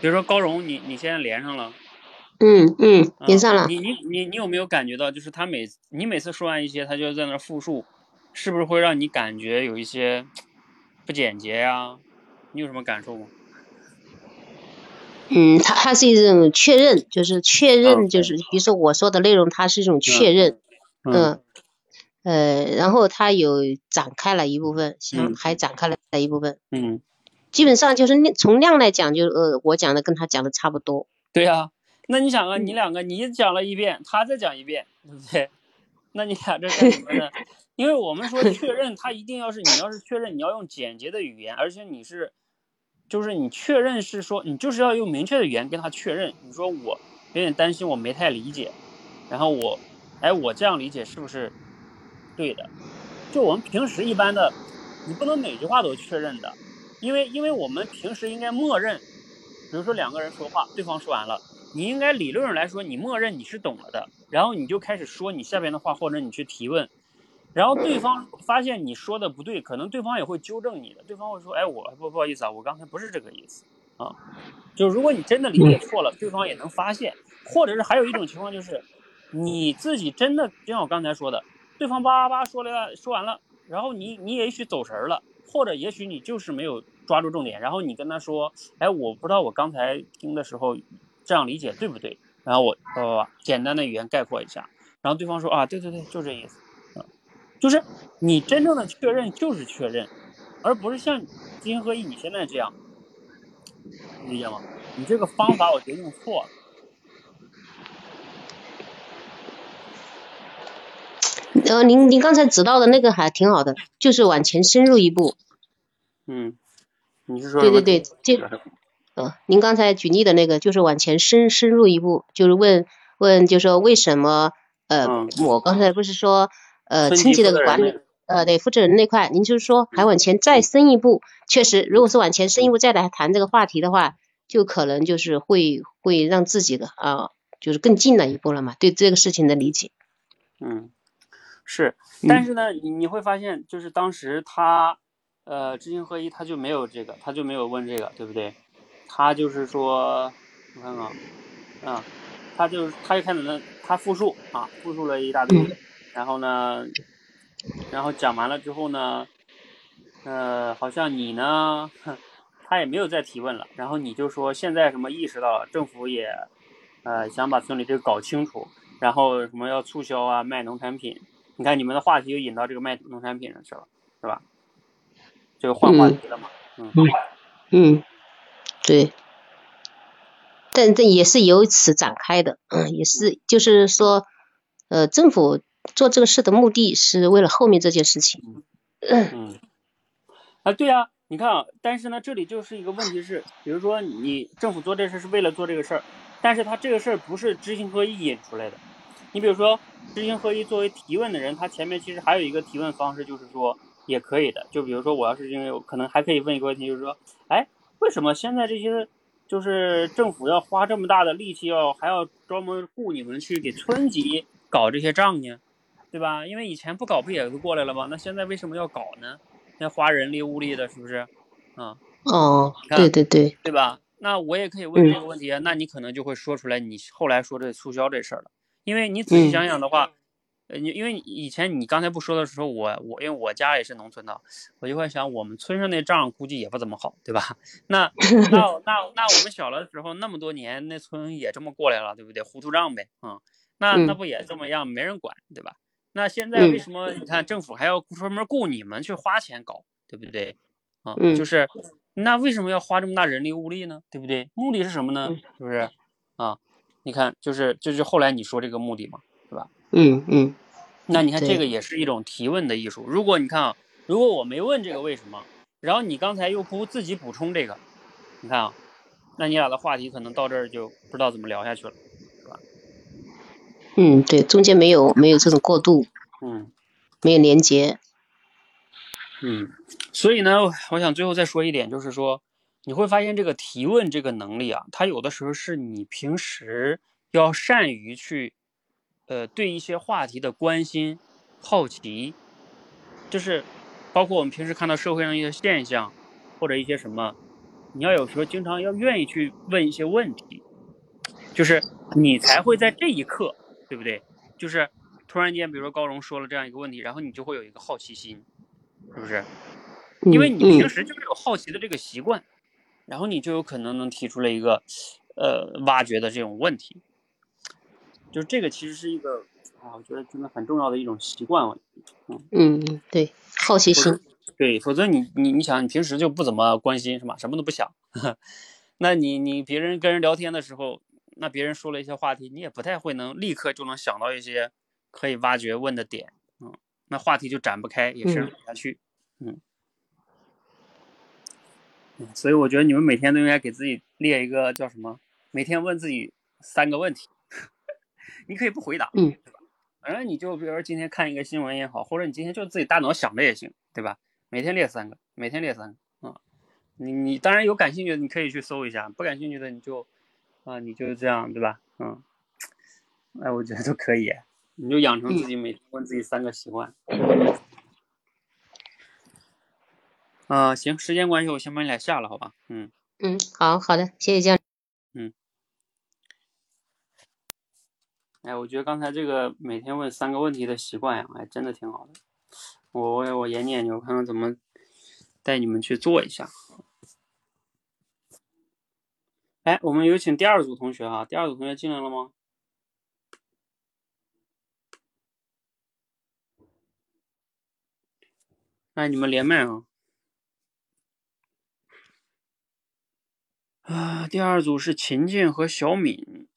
比如说高荣，你你现在连上了，嗯嗯，啊连上了。你你你你有没有感觉到，就是他每你每次说完一些，他就在那复述，是不是会让你感觉有一些不简洁呀、你有什么感受吗？嗯，他他是一种确认，就是确嗯认，就是比如说我说的内容，它是一种确认，嗯。嗯，呃，然后他有展开了一部分，像嗯还展开了一部分，嗯，基本上就是量从量来讲，就呃我讲的跟他讲的差不多，对呀、那你想啊，嗯你两个你讲了一遍，他再讲一遍，对不对？那你俩这干什么呢？因为我们说确认，他一定要是你要是确认，你要用简洁的语言，而且你是，就是你确认是说你就是要用明确的语言跟他确认。你说我有点担心，我没太理解，然后我，哎，我这样理解是不是对的？就我们平时一般的，你不能每句话都确认的，因为因为我们平时应该默认，比如说两个人说话，对方说完了，你应该理论上来说，你默认你是懂了的，然后你就开始说你下边的话，或者你去提问，然后对方发现你说的不对，可能对方也会纠正你的，对方会说，哎，我不不好意思啊，我刚才不是这个意思啊。就如果你真的理解错了，对方也能发现，或者是还有一种情况就是，你自己真的就像我刚才说的，对方叭叭叭说了说完了，然后你你也许走神了，或者也许你就是没有抓住重点，然后你跟他说，哎，我不知道我刚才听的时候。这样理解对不对？然后我呃简单的语言概括一下，然后对方说啊，对对对，就这意思，嗯，就是你真正的确认就是确认，而不是像知行合一你现在这样，理解吗？你这个方法我觉得用错了。呃，您您刚才指到的那个还挺好的，就是往前深入一步。嗯，你是说？对对对，这。呃，您刚才举例的那个就是往前深深入一步，就是问问，就是说为什么呃，我刚才不是说呃，层级的管理呃，对负责人那块，您就是说还往前再深一步，确实，如果是往前深一步再来谈这个话题的话，就可能就是会会让自己的啊，就是更近了一步了嘛，对这个事情的理解。嗯，是，但是呢，你你会发现，就是当时他呃知行合一，他就没有这个，他就没有问这个，对不对？他就是说，我看看，啊，他就是他就开始呢，他复述啊，复述了一大堆，然后呢，然后讲完了之后呢，呃，好像你呢，他也没有再提问了，然后你就说现在什么意识到了，政府也，呃，想把村里这个搞清楚，然后什么要促销啊，卖农产品，你看你们的话题又引到这个卖农产品上去了，是吧？这个换话题了嘛，嗯嗯。对，但这也是由此展开的，嗯，也是，就是说，呃，政府做这个事的目的是为了后面这件事情。嗯，啊，对啊，你看啊，但是呢，这里就是一个问题是，比如说你政府做这事是为了做这个事儿，但是他这个事儿不是知行合一引出来的。你比如说，知行合一作为提问的人，他前面其实还有一个提问方式，就是说也可以的。就比如说，我要是因为可能还可以问一个问题，就是说，哎。为什么现在这些就是政府要花这么大的力气，要还要专门雇你们去给村级搞这些账呢？对吧？因为以前不搞不也就过来了吗？那现在为什么要搞呢？要花人力物力的，是不是？啊？哦，对对对，对吧？那我也可以问这个问题啊。那你可能就会说出来，你后来说这促销这事儿了。因为你仔细想想的话。呃，你因为以前你刚才不说的时候，我我因为我家也是农村的，我就会想我们村上那账估计也不怎么好，对吧？那 那那那我们小的时候那么多年，那村也这么过来了，对不对？糊涂账呗，嗯，那那不也这么样，没人管，对吧？那现在为什么你看政府还要专门雇你们去花钱搞，对不对？啊，就是那为什么要花这么大人力物力呢？对不对？目的是什么呢？是不是？啊，你看，就是就是后来你说这个目的嘛。嗯嗯，那你看这个也是一种提问的艺术。如果你看啊，如果我没问这个为什么，然后你刚才又不自己补充这个，你看啊，那你俩的话题可能到这儿就不知道怎么聊下去了，是吧？嗯，对，中间没有没有这种过渡，嗯，没有连接，嗯，所以呢，我想最后再说一点，就是说你会发现这个提问这个能力啊，它有的时候是你平时要善于去。呃，对一些话题的关心、好奇，就是包括我们平时看到社会上一些现象，或者一些什么，你要有时候经常要愿意去问一些问题，就是你才会在这一刻，对不对？就是突然间，比如说高荣说了这样一个问题，然后你就会有一个好奇心，是不是？因为你平时就是有好奇的这个习惯，然后你就有可能能提出了一个呃挖掘的这种问题。就是这个其实是一个啊，我觉得真的很重要的一种习惯，嗯嗯对，好奇心，对，否则你你你想你平时就不怎么关心是吧？什么都不想，那你你别人跟人聊天的时候，那别人说了一些话题，你也不太会能立刻就能想到一些可以挖掘问的点，嗯，那话题就展不开，也是不下去，嗯，嗯，所以我觉得你们每天都应该给自己列一个叫什么？每天问自己三个问题。你可以不回答，嗯，对吧？反正你就比如说今天看一个新闻也好，或者你今天就自己大脑想着也行，对吧？每天列三个，每天列三个，啊，你你当然有感兴趣的你可以去搜一下，不感兴趣的你就，啊，啊，你就这样对吧？嗯，哎，我觉得都可以，你就养成自己每天问自己三个习惯。啊，行，时间关系，我先把你俩下了，好吧？嗯嗯，好好的，谢谢教练。嗯。哎，我觉得刚才这个每天问三个问题的习惯呀，哎，真的挺好的。我我我研究研究，看看怎么带你们去做一下。哎，我们有请第二组同学哈，第二组同学进来了吗？哎，你们连麦啊！啊，第二组是秦静和小敏。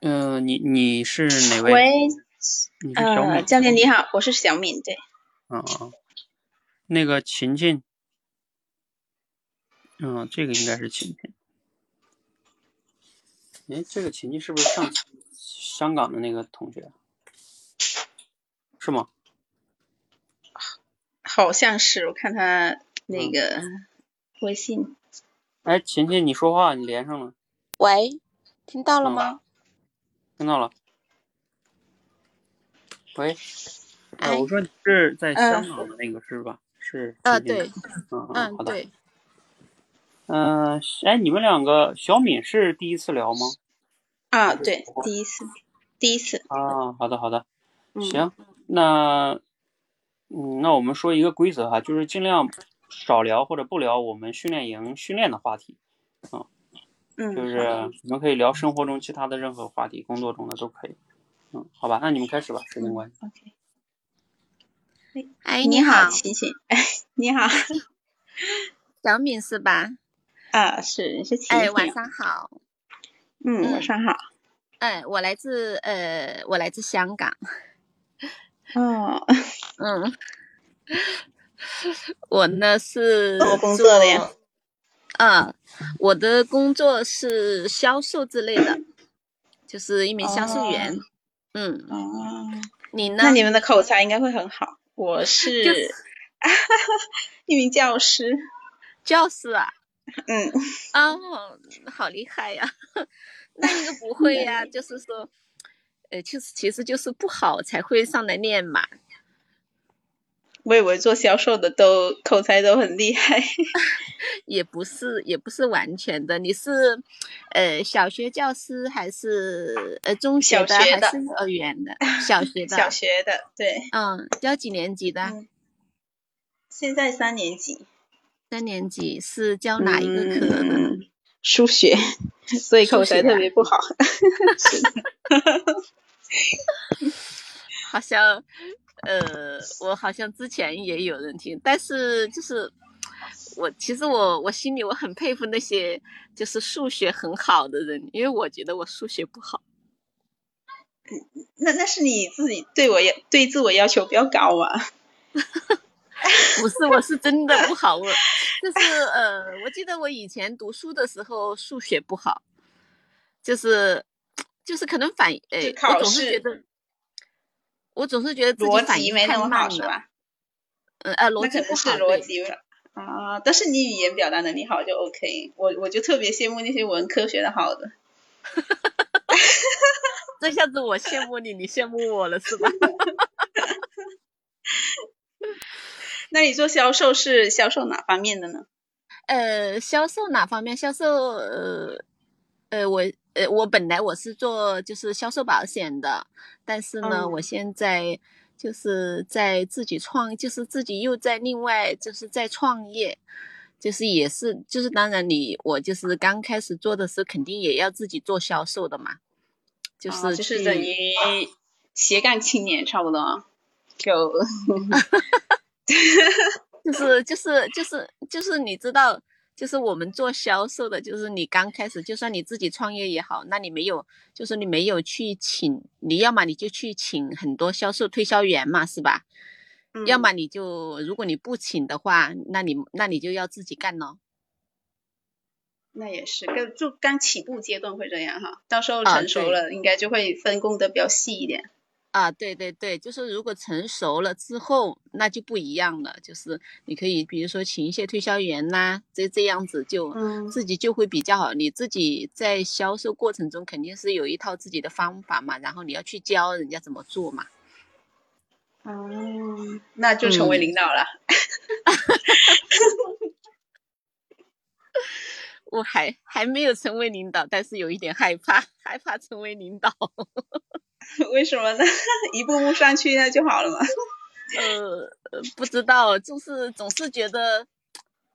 嗯，你你是哪位？喂，你是小呃，教练你好，我是小敏，对，嗯嗯，那个琴琴，嗯，这个应该是琴琴。哎，这个琴琴是不是上香港的那个同学？是吗？好像是，我看他那嗯个微信，哎，琴琴，你说话，你连上了，喂，听到了嗯吗？听到了。喂，哎，哎我说你是在嗯香港的那个是吧？是。呃，对，嗯好的。对，嗯、哎，你们两个，小敏是第一次聊吗？啊，对，第一次，第一次，啊，好的好的，嗯，行，那嗯，那我们说一个规则哈，就是尽量少聊或者不聊我们训练营训练的话题，就嗯，是你们可以聊生活中其他的任何话题，工作中的都可以。嗯，好吧，那你们开始吧，时间关系。，OK，哎，你好，晴晴，你好，小敏是吧？啊，是，你是晴哎，晚上好。嗯，晚上好，哎，我来自呃，我来自香港。哦，嗯，我呢是做工作的呀做。啊，我的工作是销售之类的，就是一名销售员。嗯，哦，你呢？那你们的口才应该会很好，我 是就是 一名教师，教师啊？嗯，哦，好厉害呀！那应该不会呀，就是说，呃，其实其实就是不好才会上来练嘛。我以为做销售的都口才都很厉害，也不是，也不是完全的。你是，呃，小学教师还是呃中学的小学的还是幼儿园的？小学的。小学的，对，嗯，教几年级的？嗯，现在三年级，三年级是教哪一个科呢？嗯数学，所以口才特别不好。好像，呃，我好像之前也有人听，但是就是我其实我我心里我很佩服那些就是数学很好的人，因为我觉得我数学不好。那那是你自己对我要对自我要求比较高啊？不是，我是真的不好，我就是呃，我记得我以前读书的时候数学不好，就是就是可能反呃就，考我总是觉得我总是觉得自己逻反应没那么好慢了，是吧？嗯呃，逻那可能是辑不好，逻辑了啊，但是你语言表达能力好就 OK。我我就特别羡慕那些文科学的好的。这下子我羡慕你，你羡慕我了是吧？那你做销售是销售哪方面的呢？呃，销售哪方面？销售呃呃，我呃我本来我是做就是销售保险的，但是呢，嗯。我现在就是在自己创，就是自己又在另外就是在创业，就是也是就是当然你我就是刚开始做的时候，肯定也要自己做销售的嘛，就啊是去就是等于斜杠青年差不多，就 就是就是就是就是你知道，就是我们做销售的，就是你刚开始，就算你自己创业也好，那你没有，就是你没有去请，你要么你就去请很多销售推销员嘛，是吧？要嗯么你就如果你不请的话，那你那你就要自己干咯。那也是，跟就刚起步阶段会这样哈，到时候啊成熟对了，应该就会分工的比较细一点。啊，对对对，就是如果成熟了之后，那就不一样了。就是你可以，比如说请一些推销员呐、这这样子就嗯自己就会比较好。你自己在销售过程中肯定是有一套自己的方法嘛，然后你要去教人家怎么做嘛。哦，那就成为嗯领导了。我还还没有成为领导，但是有一点害怕，害怕成为领导。为什么呢？一步步上去那就好了嘛。呃，呃不知道，就是总是觉得，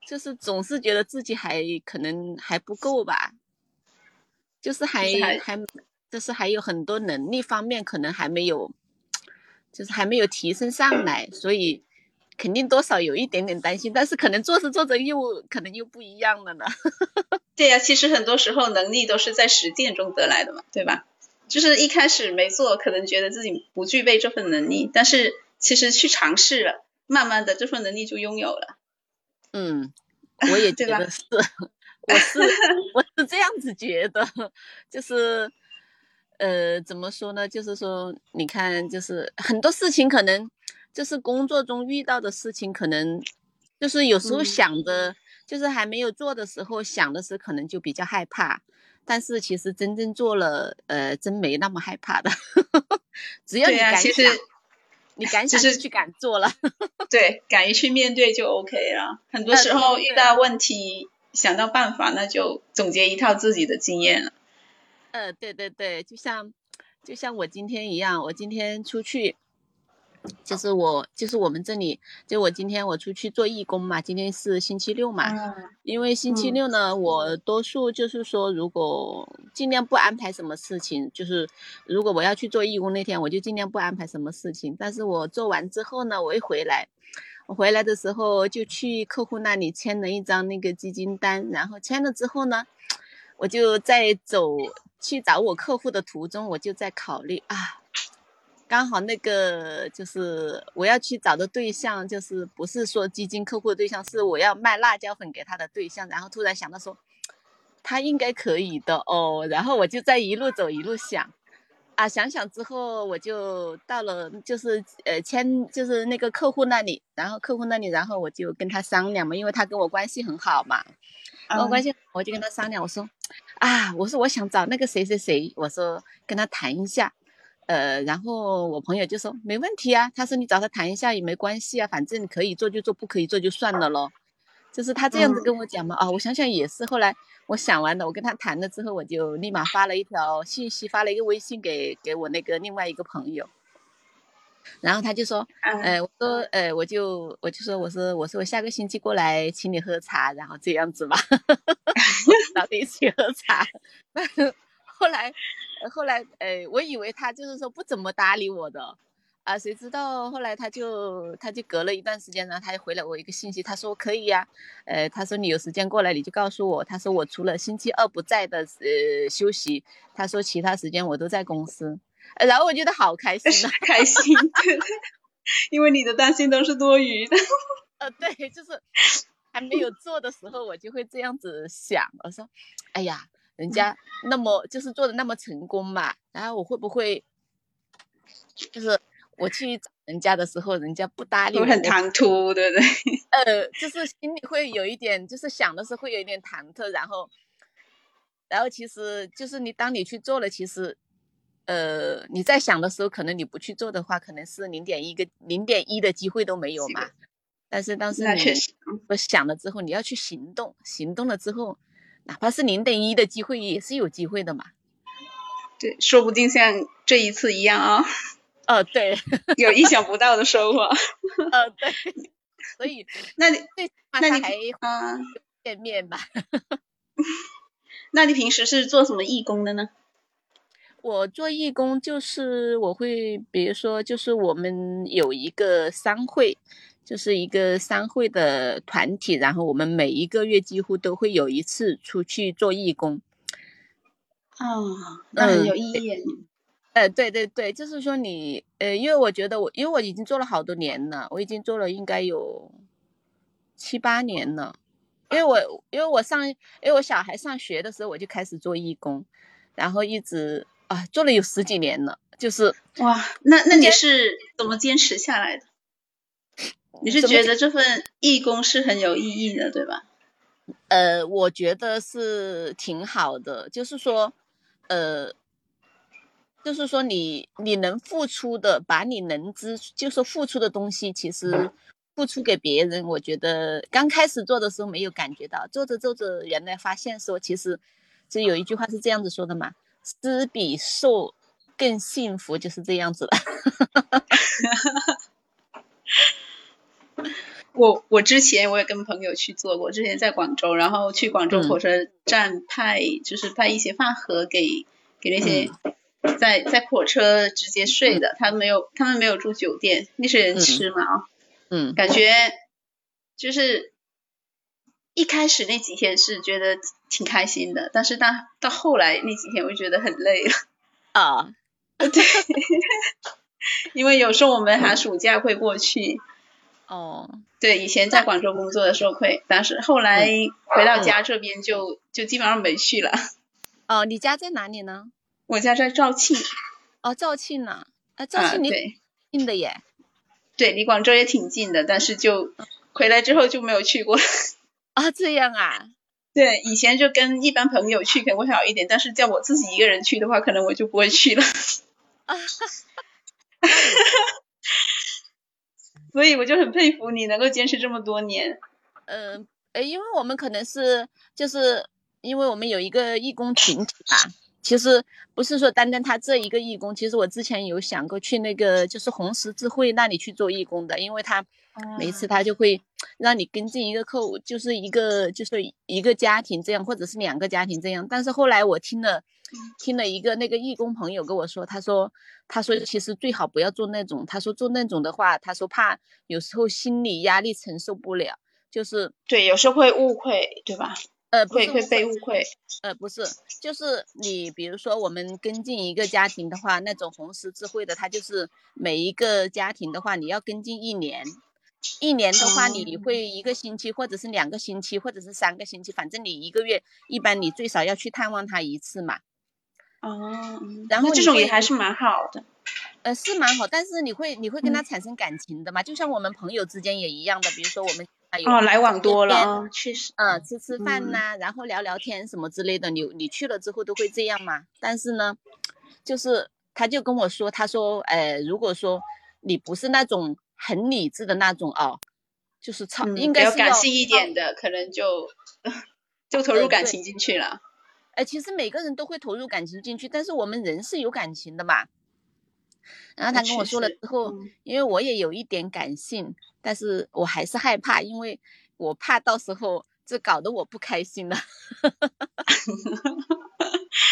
就是总是觉得自己还可能还不够吧，就是还就是还还就是还有很多能力方面可能还没有，就是还没有提升上 来，所以肯定多少有一点点担心，但是可能做着做着又可能又不一样了呢。对呀、其实很多时候能力都是在实践中得来的嘛，对吧？就是一开始没做，可能觉得自己不具备这份能力，但是其实去尝试了，慢慢的这份能力就拥有了。嗯，我也觉得是，我是我是这样子觉得，就是呃，怎么说呢？就是说，你看，就是很多事情可能就是工作中遇到的事情，可能就是有时候嗯想着，就是还没有做的时候想的时候，可能就比较害怕。但是其实真正做了，呃，真没那么害怕的。只要对你敢想，呀其实你敢想就去敢做了。对，敢于去面对就 OK 了。很多呃时候遇到问题，想到办法，那就总结一套自己的经验了。呃，对对对，就像就像我今天一样，我今天出去，就是我就是我们这里，就我今天我出去做义工嘛，今天是星期六嘛，嗯因为星期嗯六呢，我多数就是说，如果尽量不安排什么事情，就是如果我要去做义工那天，我就尽量不安排什么事情。但是我做完之后呢，我一回来，我回来的时候就去客户那里签了一张那个基金单，然后签了之后呢，我就在走去找我客户的途中，我就在考虑啊。刚好那个就是我要去找的对象，就是不是说基金客户的对象，是我要卖辣椒粉给他的对象。然后突然想到说，他应该可以的哦。然后我就在一路走一路想，啊，想想之后我就到了，就是呃签就是那个客户那里，然后客户那里，然后我就跟他商量嘛，因为他跟我关系很好嘛，跟我关系，我就跟他商量，我说啊，我说我想找那个谁谁谁，我说跟他谈一下。呃，然后我朋友就说没问题啊，他说你找他谈一下也没关系啊，反正你可以做就做，不可以做就算了咯。就是他这样子嗯跟我讲嘛，啊、我想想也是。后来我想完了，我跟他谈了之后，我就立马发了一条信息，发了一个微信给给我那个另外一个朋友，然后他就说，嗯呃，我说，呃，我就我就说，我说我说我下个星期过来请你喝茶，然后这样子吧，找你一起喝茶。后来，呃后来，呃，我以为他就是说不怎么搭理我的，啊，谁知道后来他就他就隔了一段时间，然后他就回了我一个信息，他说可以呀、呃，他说你有时间过来你就告诉我，他说我除了星期二不在的呃休息，他说其他时间我都在公司，呃然后我觉得好开心啊，开心，因为你的担心都是多余的。呃，对，就是还没有做的时候，我就会这样子想，我说，哎呀，人家那么就是做的那么成功嘛，然后我会不会，就是我去找人家的时候，人家不搭理我，会很唐突，对不对？呃，就是心里会有一点，就是想的时候会有一点忐忑，然后，然后其实就是你当你去做了，其实，呃，你在想的时候，可能你不去做的话，可能是零点一个零点一的机会都没有嘛。但是当时你我想了之后，你要去行动，行动了之后，哪怕是零点一的机会，也是有机会的嘛。对，说不定像这一次一样啊、哦，对，有意想不到的收获。呃，对，所以那你，那你他还啊、见面吧。那你平时是做什么义工的呢？我做义工就是我会，比如说，就是我们有一个商会，就是一个商会的团体，然后我们每一个月几乎都会有一次出去做义工。哦，那很有意义。呃，对对对，就是说你，呃，因为我觉得我，因为我已经做了好多年了，我已经做了应该有七八年了。因为我，因为我上，因为我小孩上学的时候我就开始做义工，然后一直啊做了有十几年了，就是哇，那那你是怎么坚持下来的？你是觉得这份义工是很有意义的，对吧？呃，我觉得是挺好的，就是说，呃，就是说你你能付出的，把你能支就是付出的东西，其实付出给别人，我觉得刚开始做的时候没有感觉到，做着做着，原来发现说，其实就有一句话是这样子说的嘛，施比受更幸福，就是这样子的。我我之前我也跟朋友去做过，之前在广州，然后去广州嗯。火车站派，就是派一些饭盒给给那些在在火车直接睡的，他没有他们没有住酒店，那些人嗯。吃嘛啊，嗯。感觉就是一开始那几天是觉得挺开心的，但是到到后来那几天我就觉得很累了，啊，因为有时候我们寒暑假会过去，哦，对，以前在广州工作的时候会，但是后来嗯回到家这边就就基本上没去了。哦，你家在哪里呢？我家在肇庆哦，肇庆呢？啊，肇啊，庆你对近的耶。对，离广州也挺近的，但是就回来之后就没有去过。啊，这样啊。对，以前就跟一般朋友去可能会好一点，但是叫我自己一个人去的话，可能我就不会去了。啊，所以我就很佩服你能够坚持这么多年。嗯，呃，因为我们可能是就是因为我们有一个义工群体吧，其实不是说单单他这一个义工，其实我之前有想过去那个就是红十字会那里去做义工的，因为他每一次他就会让你跟进一个客户，就是一个就是一个家庭这样，或者是两个家庭这样。但是后来我听了听了一个那个义工朋友跟我说，他说他说其实最好不要做那种，他说做那种的话，他说怕有时候心理压力承受不了，就是对，有时候会误会，对吧？呃不会被误会。呃，不是，就是你比如说我们跟进一个家庭的话，那种红十字会的，他就是每一个家庭的话，你要跟进一年，一年的话你哦会一个星期，或者是两个星期，或者是三个星期，反正你一个月一般你最少要去探望他一次嘛。哦，然后那这种也还是蛮好的。呃，是蛮好，但是你会你会跟他嗯产生感情的嘛？就像我们朋友之间也一样的，比如说我们啊哦，来往多了见面啊，确实。嗯，吃吃饭嗯呐、然后聊聊天什么之类的，你你去了之后都会这样嘛。但是呢，就是他就跟我说，他说，呃，如果说你不是那种很理智的那种哦，就是超、嗯，应该是要感性一点的，可能就 就投入感情进去了。呃，其实每个人都会投入感情进去，但是我们人是有感情的嘛。然后他跟我说了之后，嗯因为我也有一点感性，但是我还是害怕，因为我怕到时候这搞得我不开心了。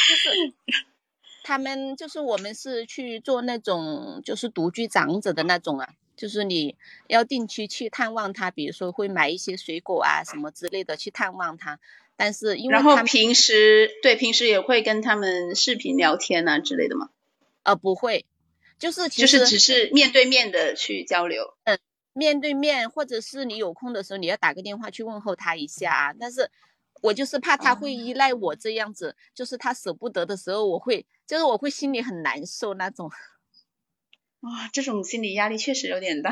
就是 他们就是我们是去做那种就是独居长者的那种啊，就是你要定期去探望他，比如说会买一些水果啊什么之类的去探望他，但是因为他们然后平时对平时也会跟他们视频聊天啊之类的嘛，呃不会，就是其实就是只是面对面的去交流。嗯面对面，或者是你有空的时候，你要打个电话去问候他一下啊。但是我就是怕他会依赖我这样子，就是他舍不得的时候，我会就是我会心里很难受那种。哇，这种心理压力确实有点大。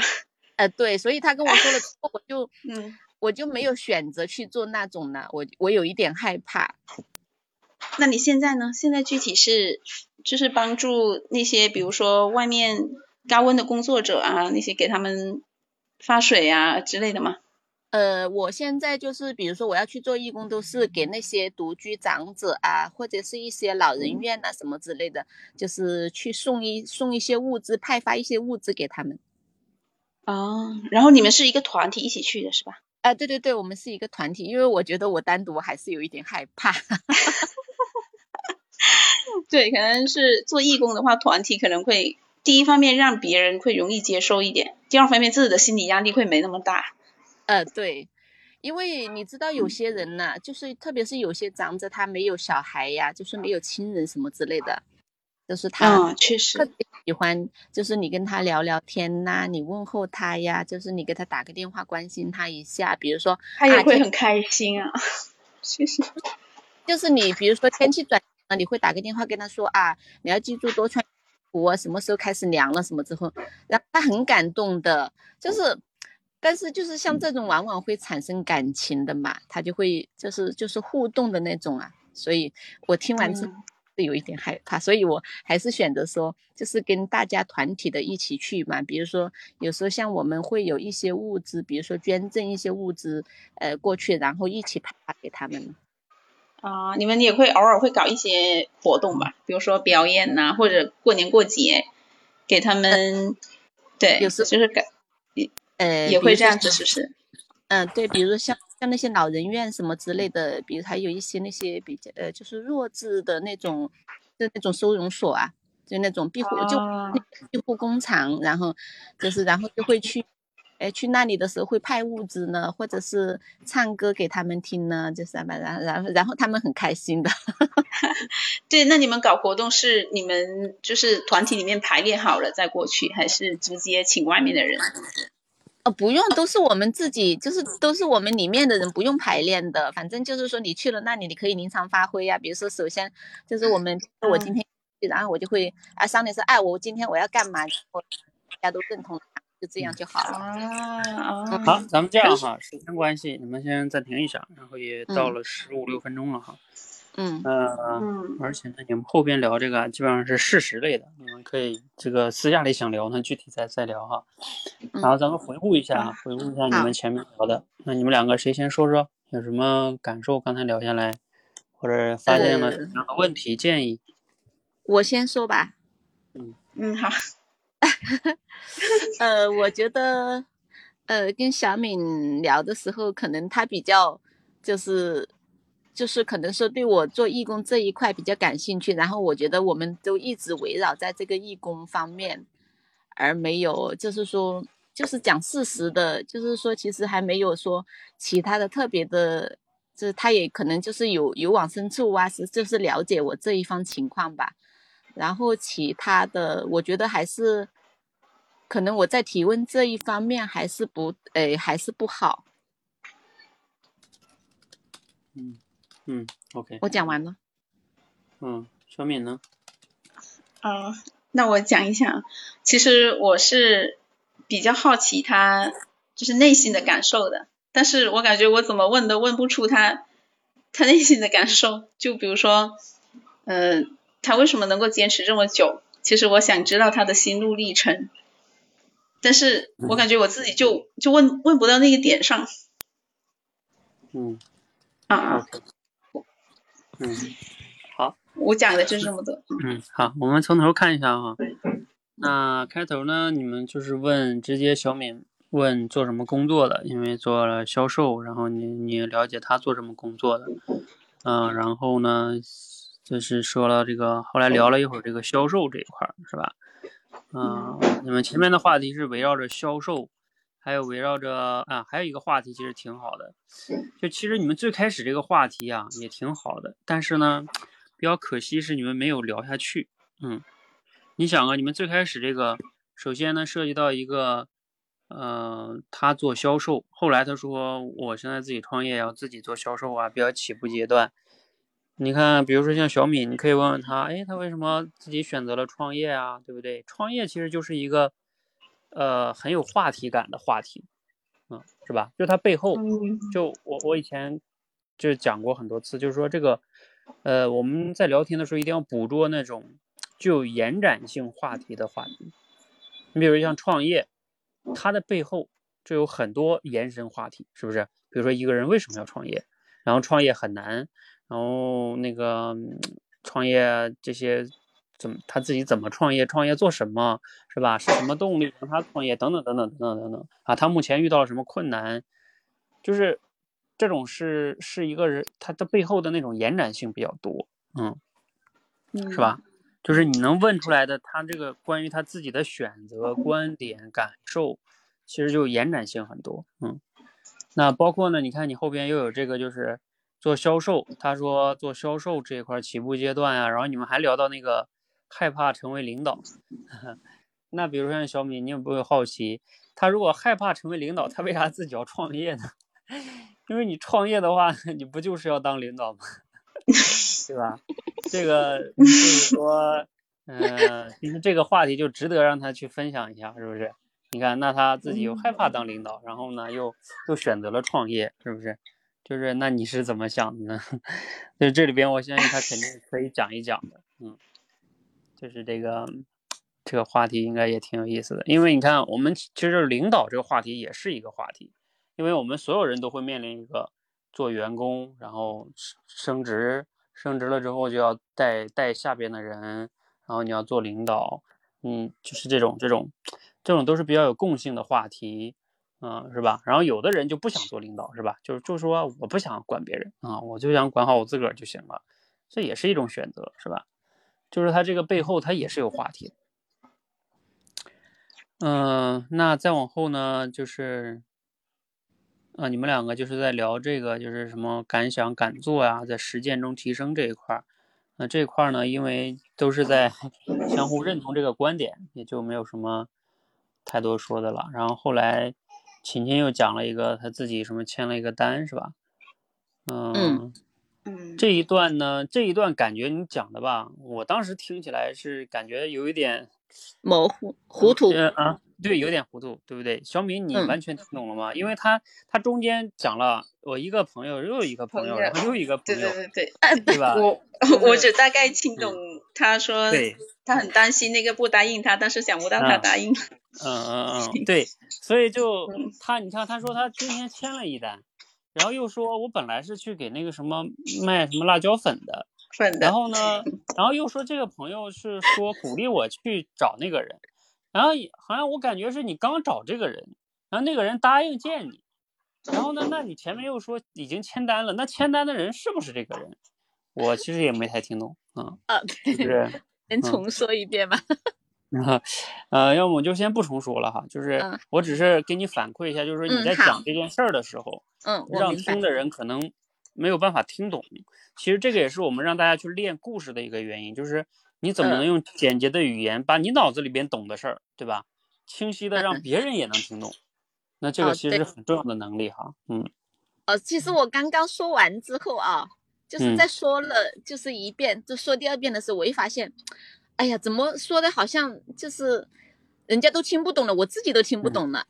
呃，对，所以他跟我说了之后，我就 嗯，我就没有选择去做那种了，我我有一点害怕。那你现在呢？现在具体是就是帮助那些比如说外面高温的工作者啊，那些给他们发水啊之类的吗？呃，我现在就是，比如说我要去做义工，都是给那些独居长者啊，或者是一些老人院啊什么之类的，就是去送一送一些物资，派发一些物资给他们。哦，然后你们是一个团体一起去的是吧？啊，对对对，我们是一个团体，因为我觉得我单独还是有一点害怕。对，可能是做义工的话，团体可能会第一方面让别人会容易接受一点，第二方面自己的心理压力会没那么大。呃，对，因为你知道有些人呢，就是特别是有些长者，他没有小孩呀，就是没有亲人什么之类的，就是他嗯，确特实，别喜欢，就是你跟他聊聊天呐、你问候他呀，就是你给他打个电话关心他一下，比如说他也会很开心啊。确实，就是你比如说天气转凉了，你会打个电话跟他说啊，你要记住多穿谱啊，什么时候开始凉了什么之后，然后他很感动的，就是，但是就是像这种往往会产生感情的嘛，他就会就是就是互动的那种啊，所以我听完之后嗯是有一点害怕，所以我还是选择说，就是跟大家团体的一起去嘛，比如说有时候像我们会有一些物资，比如说捐赠一些物资，呃过去，然后一起派发给他们。啊、你们也会偶尔会搞一些活动吧，比如说表演呐、或者过年过节，给他们，对，有时就是感呃，也会这样子，是不是？嗯，对，比如说像像那些老人院什么之类的，比如还有一些那些比较呃，就是弱智的那种，就那种收容所啊，就那种庇护、就啊 庇护工厂，然后就是然后就会去，哎，去那里的时候会派物资呢，或者是唱歌给他们听呢，就是啊然后然后然后他们很开心的。对，那你们搞活动是你们就是团体里面排练好了再过去，还是直接请外面的人？哦，不用，都是我们自己，就是都是我们里面的人，不用排练的。反正就是说，你去了那里，你可以临场发挥呀、比如说，首先就是我们，我今天去，然后我就会啊，商量说，哎，我今天我要干嘛，我大家都认同，就这样就好了。啊啊，好，咱们这样哈，时间关系，你们先暂停一下，然后也到嗯了十五六分钟了哈。嗯呃，嗯而且呢，你们后边聊这个基本上是事实类的，你们可以这个私下里想聊呢，具体再再聊哈。然后咱们回顾一下，回顾一下你们前面聊的。那你们两个谁先说说有什么感受？刚才聊下来，或者发现了呃什么样的问题、建议？我先说吧，嗯，好，呃，我觉得，呃，跟小敏聊的时候，可能她比较就是就是可能说对我做义工这一块比较感兴趣，然后我觉得我们都一直围绕在这个义工方面，而没有就是说就是讲事实的，就是说其实还没有说其他的特别的。就是他也可能就是有有往深处啊，是就是了解我这一方情况吧，然后其他的我觉得还是可能我在提问这一方面还是不，诶，还是不好。嗯嗯，OK，我讲完了。嗯，小敏呢？嗯，那我讲一下，其实我是比较好奇他就是内心的感受的，但是我感觉我怎么问都问不出他他内心的感受。就比如说，嗯、他为什么能够坚持这么久？其实我想知道他的心路历程，但是我感觉我自己就就问问不到那个点上嗯啊啊嗯，好。我讲的就是这么多。嗯，好，我们从头看一下哈。那开头呢，你们就是问直接小敏问做什么工作的，因为做了销售，然后你你了解他做什么工作的，嗯、然后呢，就是说了这个，后来聊了一会儿这个销售这一块儿，是吧？嗯、你们前面的话题是围绕着销售，还有围绕着啊，还有一个话题其实挺好的，就其实你们最开始这个话题啊也挺好的，但是呢，比较可惜是你们没有聊下去。嗯，你想啊，你们最开始这个，首先呢涉及到一个，呃，他做销售，后来他说我现在自己创业要自己做销售啊，比较起步阶段。你看，比如说像小米，你可以问问他，哎，他为什么自己选择了创业啊？对不对？创业其实就是一个，呃，很有话题感的话题，嗯，是吧？就它背后，嗯就我我以前就讲过很多次，就是说这个，呃，我们在聊天的时候一定要捕捉那种具有延展性话题的话题。你比如像创业，它的背后就有很多延伸话题，是不是？比如说一个人为什么要创业，然后创业很难，然后那个嗯创业这些怎么他自己怎么创业，创业做什么，是吧？是什么动力让他创业，等等等等等等等等啊，他目前遇到了什么困难，就是这种是是一个人他的背后的那种延展性比较多，嗯，嗯，是吧？就是你能问出来的，他这个关于他自己的选择、观点、感受，其实就延展性很多。嗯，那包括呢，你看你后边又有这个，就是做销售，他说做销售这一块儿起步阶段啊，然后你们还聊到那个害怕成为领导。那比如说像小米，你有没有好奇，他如果害怕成为领导，他为啥自己要创业呢？因为你创业的话，你不就是要当领导吗？对吧？这个就是说，呃，其实这个话题就值得让他去分享一下，是不是？你看，那他自己又害怕当领导，然后呢，又又选择了创业，是不是？就是那你是怎么想的呢？就是这里边，我相信他肯定可以讲一讲的，嗯，就是这个这个话题应该也挺有意思的，因为你看，我们其实领导这个话题也是一个话题，因为我们所有人都会面临一个做员工，然后升职，升职了之后就要带带下边的人，然后你要做领导，嗯，就是这种这种这种都是比较有共性的话题。嗯，是吧？然后有的人就不想做领导，是吧？就是就说我不想管别人啊，我就想管好我自个儿就行了，这也是一种选择，是吧？就是他这个背后他也是有话题的。嗯，那再往后呢，就是啊，你们两个就是在聊这个，就是什么敢想敢做呀，在实践中提升这一块儿。那这块儿呢，因为都是在相互认同这个观点，也就没有什么太多说的了。然后后来。琴琴又讲了一个他自己什么签了一个单是吧？嗯，这一段呢，这一段感觉你讲的吧，我当时听起来是感觉有一点模糊糊涂嗯啊，对，有点糊涂，对不对？小米你完全听懂了吗？因为他他中间讲了我一个朋友又一个朋友，然后又一个朋友，对对对对，对吧？我我只大概听懂他说，对，他很担心那个不答应他，但是想不到他答应。嗯嗯嗯，对。所以就他，你看，他说他今天签了一单，然后又说我本来是去给那个什么卖什么辣椒粉的，粉的，然后呢，然后又说这个朋友是说鼓励我去找那个人，然后好像我感觉是你刚找这个人，然后那个人答应见你，然后呢，那你前面又说已经签单了，那签单的人是不是这个人？我其实也没太听懂，嗯，啊，对，能重说一遍吗？然后，呃，要么我就先不重说了哈，就是我只是给你反馈一下，就是说你在讲这件事儿的时候，嗯，让听的人可能没有办法听懂。其实这个也是我们让大家去练故事的一个原因，就是你怎么能用简洁的语言把你脑子里边懂的事儿，对吧？清晰的让别人也能听懂。那这个其实是很重要的能力哈，嗯。哦，其实我刚刚说完之后啊，就是在说了就是一遍，就说第二遍的时候，我一发现。哎呀，怎么说的？好像就是人家都听不懂了，我自己都听不懂了。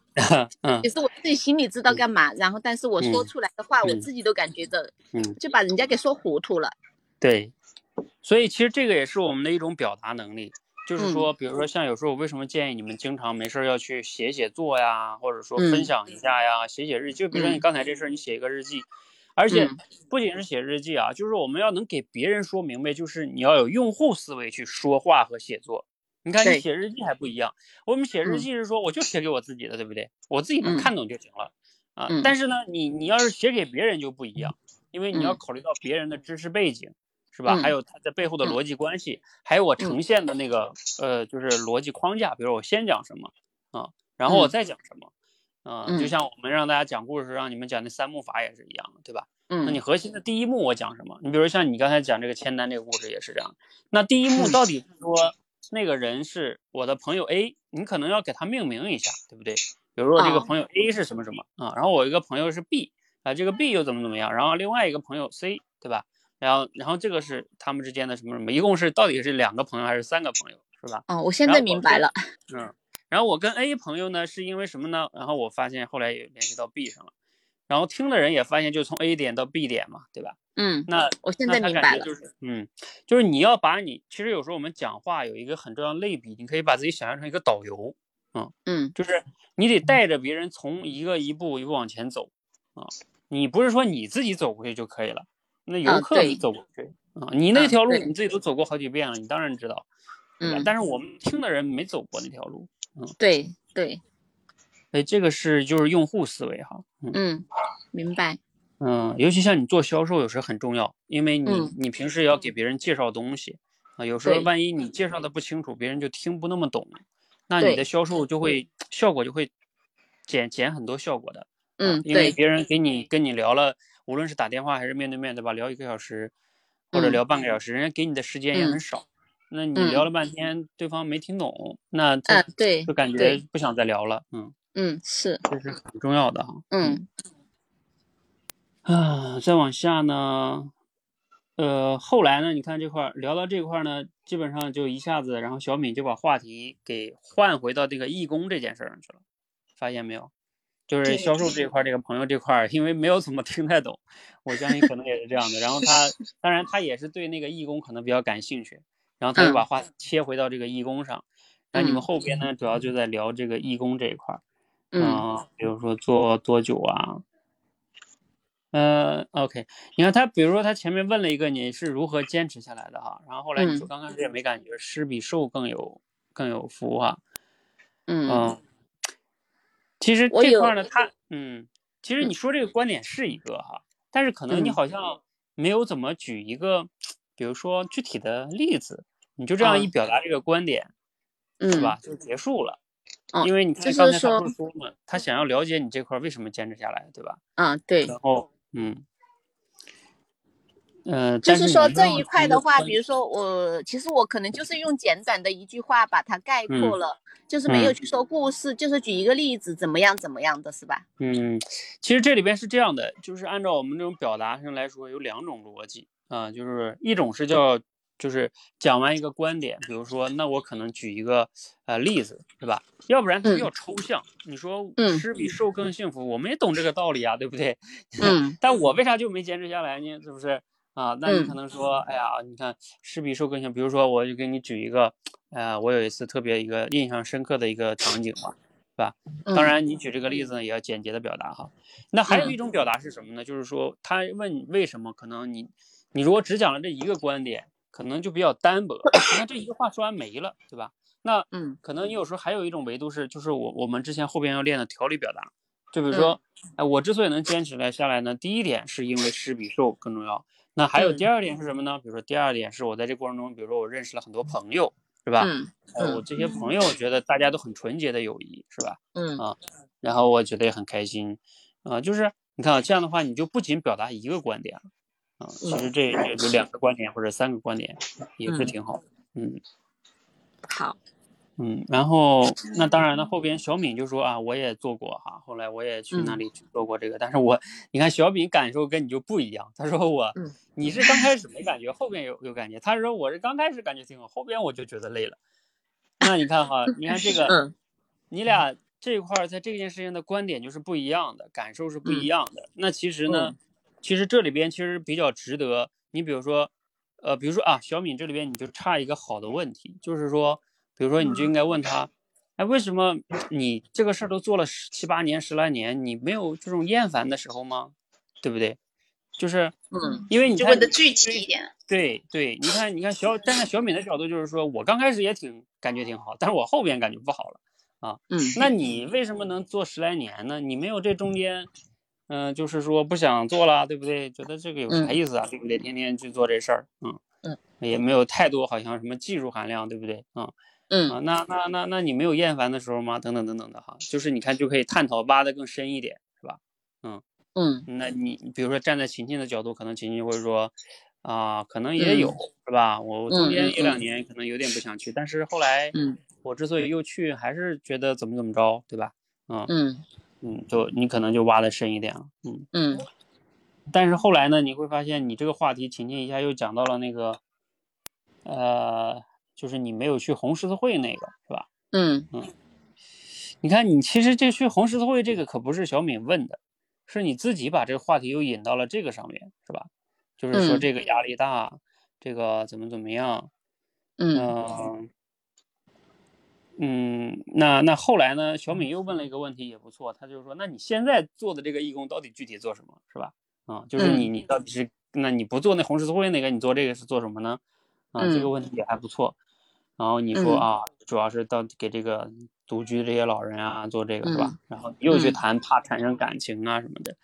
嗯，也是我自己心里知道干嘛，然后但是我说出来的话，我自己都感觉着，嗯，就把人家给说糊涂了。对，所以其实这个也是我们的一种表达能力，就是说，比如说像有时候我为什么建议你们经常没事要去写写作呀，或者说分享一下呀，写写日记。就比如说你刚才这事儿，你写一个日记。而且不仅是写日记啊，就是我们要能给别人说明白，就是你要有用户思维去说话和写作。你看你写日记还不一样，我们写日记是说我就写给我自己的，对不对？我自己能看懂就行了啊。但是呢，你你要是写给别人就不一样，因为你要考虑到别人的知识背景，是吧？还有他在背后的逻辑关系，还有我呈现的那个呃，就是逻辑框架。比如我先讲什么啊，然后我再讲什么。嗯，就像我们让大家讲故事，让你们讲那三幕法也是一样的，对吧？嗯，那你核心的第一幕我讲什么？你比如像你刚才讲这个签单这个故事也是这样。那第一幕到底是说那个人是我的朋友 A，你可能要给他命名一下，对不对？比如说这个朋友 A 是什么什么啊？然后我一个朋友是 B 啊，这个 B 又怎么怎么样？然后另外一个朋友 C，对吧？然后然后这个是他们之间的什么什么？一共是到底是两个朋友还是三个朋友，是吧？哦，我现在明白了。嗯。然后我跟 A 朋友呢，是因为什么呢？然后我发现后来也联系到 B 上了，然后听的人也发现，就从 A 点到 B 点嘛，对吧？嗯，那我现在明白了，就是，嗯，就是你要把你，其实有时候我们讲话有一个很重要类比，你可以把自己想象成一个导游，嗯嗯，就是你得带着别人从一个一步一步往前走，啊，你不是说你自己走过去就可以了，那游客你走过去啊，你那条路你自己都走过好几遍了，你当然知道，嗯，但是我们听的人没走过那条路。嗯，对对，哎，这个是就是用户思维哈，嗯，明白，嗯，尤其像你做销售，有时候很重要，因为你你平时要给别人介绍东西啊，有时候万一你介绍的不清楚，别人就听不那么懂，那你的销售就会效果就会减减很多效果的，嗯，因为别人给你跟你聊了，无论是打电话还是面对面，对吧？聊一个小时或者聊半个小时，人家给你的时间也很少。那你聊了半天，对方没听懂，那他对就感觉不想再聊了，嗯嗯是，这是很重要的哈，嗯啊，再往下呢，呃，后来呢，你看这块儿聊到这块儿呢，基本上就一下子，然后小敏就把话题给换回到这个义工这件事儿上去了，发现没有？就是销售这一块儿，这个朋友这块儿，因为没有怎么听太懂，我相信可能也是这样的。然后他，当然他也是对那个义工可能比较感兴趣，然后他就把话切回到这个义工上。那你们嗯后边呢，主要就在聊这个义工这一块儿，嗯啊，比如说做多久啊？呃，OK，你看他，比如说他前面问了一个你是如何坚持下来的哈，然后后来你说嗯刚开始也没感觉，施比受更有更有福哈，嗯。嗯，其实这块儿呢，他嗯，其实你说这个观点是一个哈，但是可能你嗯。好像没有怎么举一个，比如说具体的例子，你就这样一啊表达这个观点，是嗯吧？就结束了。嗯因为你就是看刚才他说不是说嘛，他想要了解你这块儿为什么坚持下来，对吧？嗯对，然后嗯，呃，但就是说这一块的话，比如说我其实我可能就是用简短的一句话把它概括嗯了，就是没有嗯去说故事，就是举一个例子，怎么样怎么样的是吧？嗯，其实这里边是这样的，就是按照我们这种表达上来说，有两种逻辑啊、就是一种是叫，就是讲完一个观点，比如说，那我可能举一个呃例子，是吧？要不然它比嗯较抽象。你说嗯施比受更幸福，我们也懂这个道理啊，对不对？嗯但我为啥就没坚持下来呢？是不是？啊，那你嗯可能说，哎呀，你看吃比受更幸福，比如说，我就给你举一个，呃，我有一次特别一个印象深刻的一个场景吧，是吧？当嗯然，你举这个例子呢，也要简洁的表达哈。那还有嗯一种表达是什么呢？就是说，他问你为什么，可能你你如果只讲了这一个观点，可能就比较单薄。你看这一个话说完没了，对吧？那嗯可能你有时候还有一种维度是，就是我我们之前后边要练的条理表达。就比嗯如说，哎，我之所以能坚持来下来呢，第一点是因为施比受更重要。那还有嗯第二点是什么呢？比如说第二点是我在这过程中，比如说我认识了很多朋友，是吧？嗯呃，我这些朋友觉得大家都很纯洁的友谊，是吧？嗯啊，然后我觉得也很开心，啊，就是你看啊，这样的话你就不仅表达一个观点了，啊，其实这也就两个观点或者三个观点也是嗯挺好的，嗯好嗯，然后那当然了，后边小敏就说啊，我也做过哈，后来我也去那嗯里去做过这个，但是我你看小敏感受跟你就不一样，他说我嗯你是刚开始没感觉，后边有有感觉，他说我是刚开始感觉挺好，后边我就觉得累了，那你看哈，你看这个。嗯你俩这块儿在这件事情的观点就是不一样的，感受是不一嗯样的。那其实呢，嗯其实这里边其实比较值得你，比如说，呃，比如说啊，小敏这里边你就差一个好的问题，就是说，比如说你就应该问他，哎，为什么你这个事儿都做了十七八年、十来年，你没有这种厌烦的时候吗？对不对？就是嗯因为你就问的具体一点。对对，你看，你看小站在小敏的角度，就是说我刚开始也挺感觉挺好，但是我后边感觉不好了啊。嗯那你为什么能做十来年呢？你没有这中间，嗯、就是说不想做了，对不对？觉得这个有啥嗯意思啊？对不对？天天去做这事儿，嗯嗯，也没有太多好像什么技术含量，对不对？嗯嗯啊，那那那那你没有厌烦的时候吗？等等等等的哈，就是你看就可以探讨挖的更深一点，是吧？嗯嗯那你比如说站在琴琴的角度，可能琴琴会说，啊，可能也有，是吧？我中间一两年可能有点不想去，但是后来嗯我之所以又去，还是觉得怎么怎么着，对吧？嗯嗯嗯，就你可能就挖的深一点了，嗯。嗯但是后来呢，你会发现你这个话题情境一下又讲到了那个，呃，就是你没有去红十字会那个，是吧？嗯嗯你看，你其实这去红十字会这个可不是小敏问的，是你自己把这个话题又引到了这个上面，是吧？就是说嗯这个压力大，这个怎么怎么样，嗯嗯嗯，那那后来呢？小敏又问了一个问题，也不错，他就是说，那你现在做的这个义工到底具体做什么，是吧？啊、就是你你到底是，那你不做那红十字会那个，你做这个是做什么呢？啊，这个嗯问题也还不错。然后你说嗯啊，主要是到给这个独居这些老人啊做这个是吧嗯？然后你又去嗯谈怕产生感情啊什么的。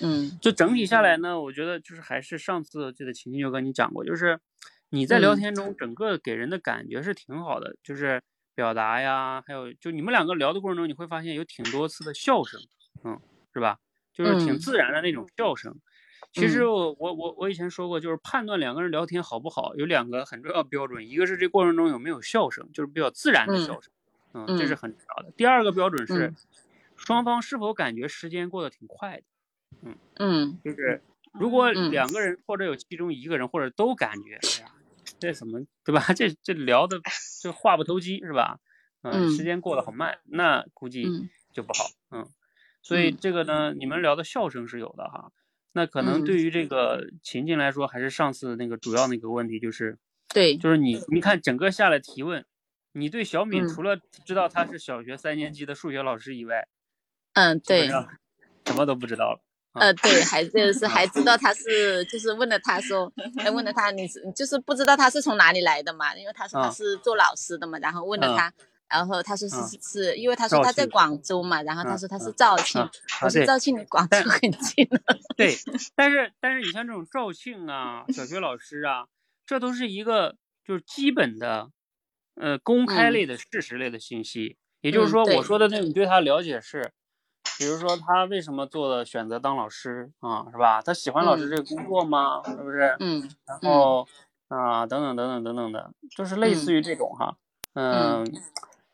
嗯就整体下来呢，我觉得就是还是上次这个琴琴就跟你讲过，就是你在聊嗯天中整个给人的感觉是挺好的，就是表达呀，还有就你们两个聊的过程中，你会发现有挺多次的笑声，嗯，是吧？就是挺嗯自然的那种笑声。其实嗯我我我我以前说过，就是判断两个人聊天好不好，有两个很重要标准，一个是这过程中有没有笑声，就是比较自然的嗯笑声，嗯，这是嗯很重要的。第二个标准是嗯双方是否感觉时间过得挺快的。嗯嗯就是如果嗯两个人或者有其中一个人或者都感觉，哎呀，这怎么对吧？这这聊的这话不投机是吧？嗯时间过得好慢，那估计嗯就不好。嗯，所以嗯这个呢，你们聊的笑声是有的哈。那可能嗯对于这个情境来说，还是上次那个主要那个问题，就是对，就是你你看整个下来提问，你对小敏嗯除了知道她是小学三年级的数学老师以外，嗯对，什么都不知道了。呃对，还就是还知道他是就是问了他说，还问了他你是就是不知道他是从哪里来的嘛，因为他说他嗯是做老师的嘛，然后问了嗯。他。然后他说是嗯。是是，因为他说他在广州嘛，然后他嗯说他是嗯肇庆我说肇庆离广州很近的，对，但是但是你像这种肇庆啊、小学老师啊，这都是一个就是基本的，呃，公开嗯。类的事实类的信息。也就是嗯说，我。说的那你对他了解是，比如说他为什么做的选择当老师啊，是吧？他喜欢老师嗯这个工作吗？是不是？嗯然后啊，等等等等等等的，就是类似于这种哈，嗯，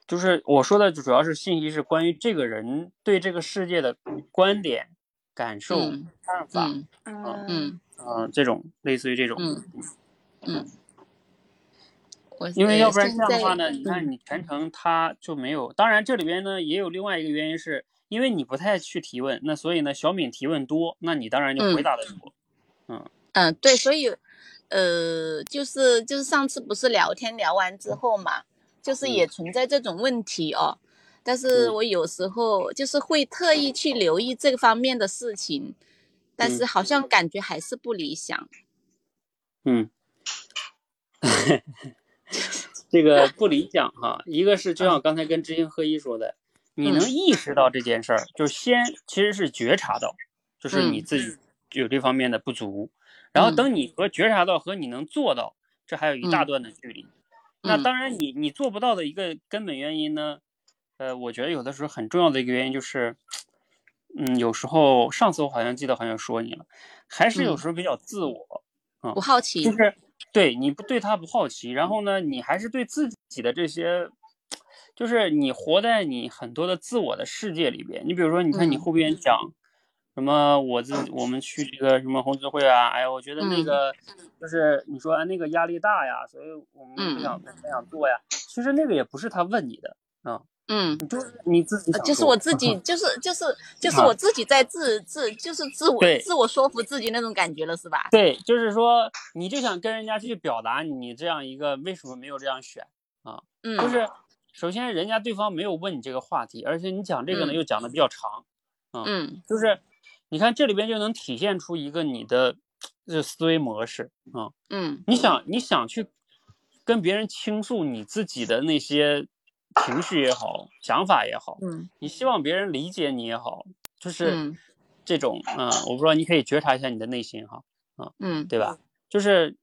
就是我说的主要是信息是关于这个人对这个世界的观点、感受、嗯看法，嗯嗯嗯嗯，这种类似于这种，嗯嗯，因为呃要不然这样的话呢，你看嗯你全程他就没有。当然这里边呢也有另外一个原因是，因为你不太去提问，那所以呢小敏提问多，那你当然就回嗯答的多。嗯嗯，对，所以，呃，就是就是上次不是聊天聊完之后嘛，就是也存在这种问题哦。但是嗯我有时候就是会特意去留意这方面的事情，但是嗯好像感觉还是不理想。嗯，这个不理想哈，一个是就像刚才跟知行合一说的，你能嗯意识到这件事儿，就是先其实是觉察到，就是你嗯。自己有这方面的不足，然后嗯。等你和觉察到和你能做到，这还有一大嗯。段的距离。那嗯。当然你，你做不到的一个根本原因呢，呃，我觉得有的时候很重要的一个原因就是，嗯，有时候上次我好像记得好像说你了，还是有嗯。时候比较自我，不好奇。就，是对你不对他不好奇，然后呢，你还是对自己的这些，就是你活在你很多的自我的世界里边。你比如说，你看你嗯后边讲什么，我自我们去这个什么红十会啊，哎呀，我觉得那嗯个就是你说啊那个压力大呀，所以我们不想不想做呀。其实那个也不是他问你的啊，嗯。你就是你自己就是我自己，就是就是就是啊我自己在自自就是自我自我说服自己那种感觉了，是吧？对，就是说你就想跟人家去表达你这样一个为什么没有这样选啊。嗯，就是首先人家对方没有问你这个话题，而且你讲这个呢嗯。又讲的比较长，嗯就是你看这里边就能体现出一个你的这思维模式啊、嗯。你想你想去跟别人倾诉你自己的那些情绪也好，想法也好，嗯。你希望别人理解你也好，就是嗯。这种啊、我不知道你可以觉察一下你的内心哈，嗯。对吧？就是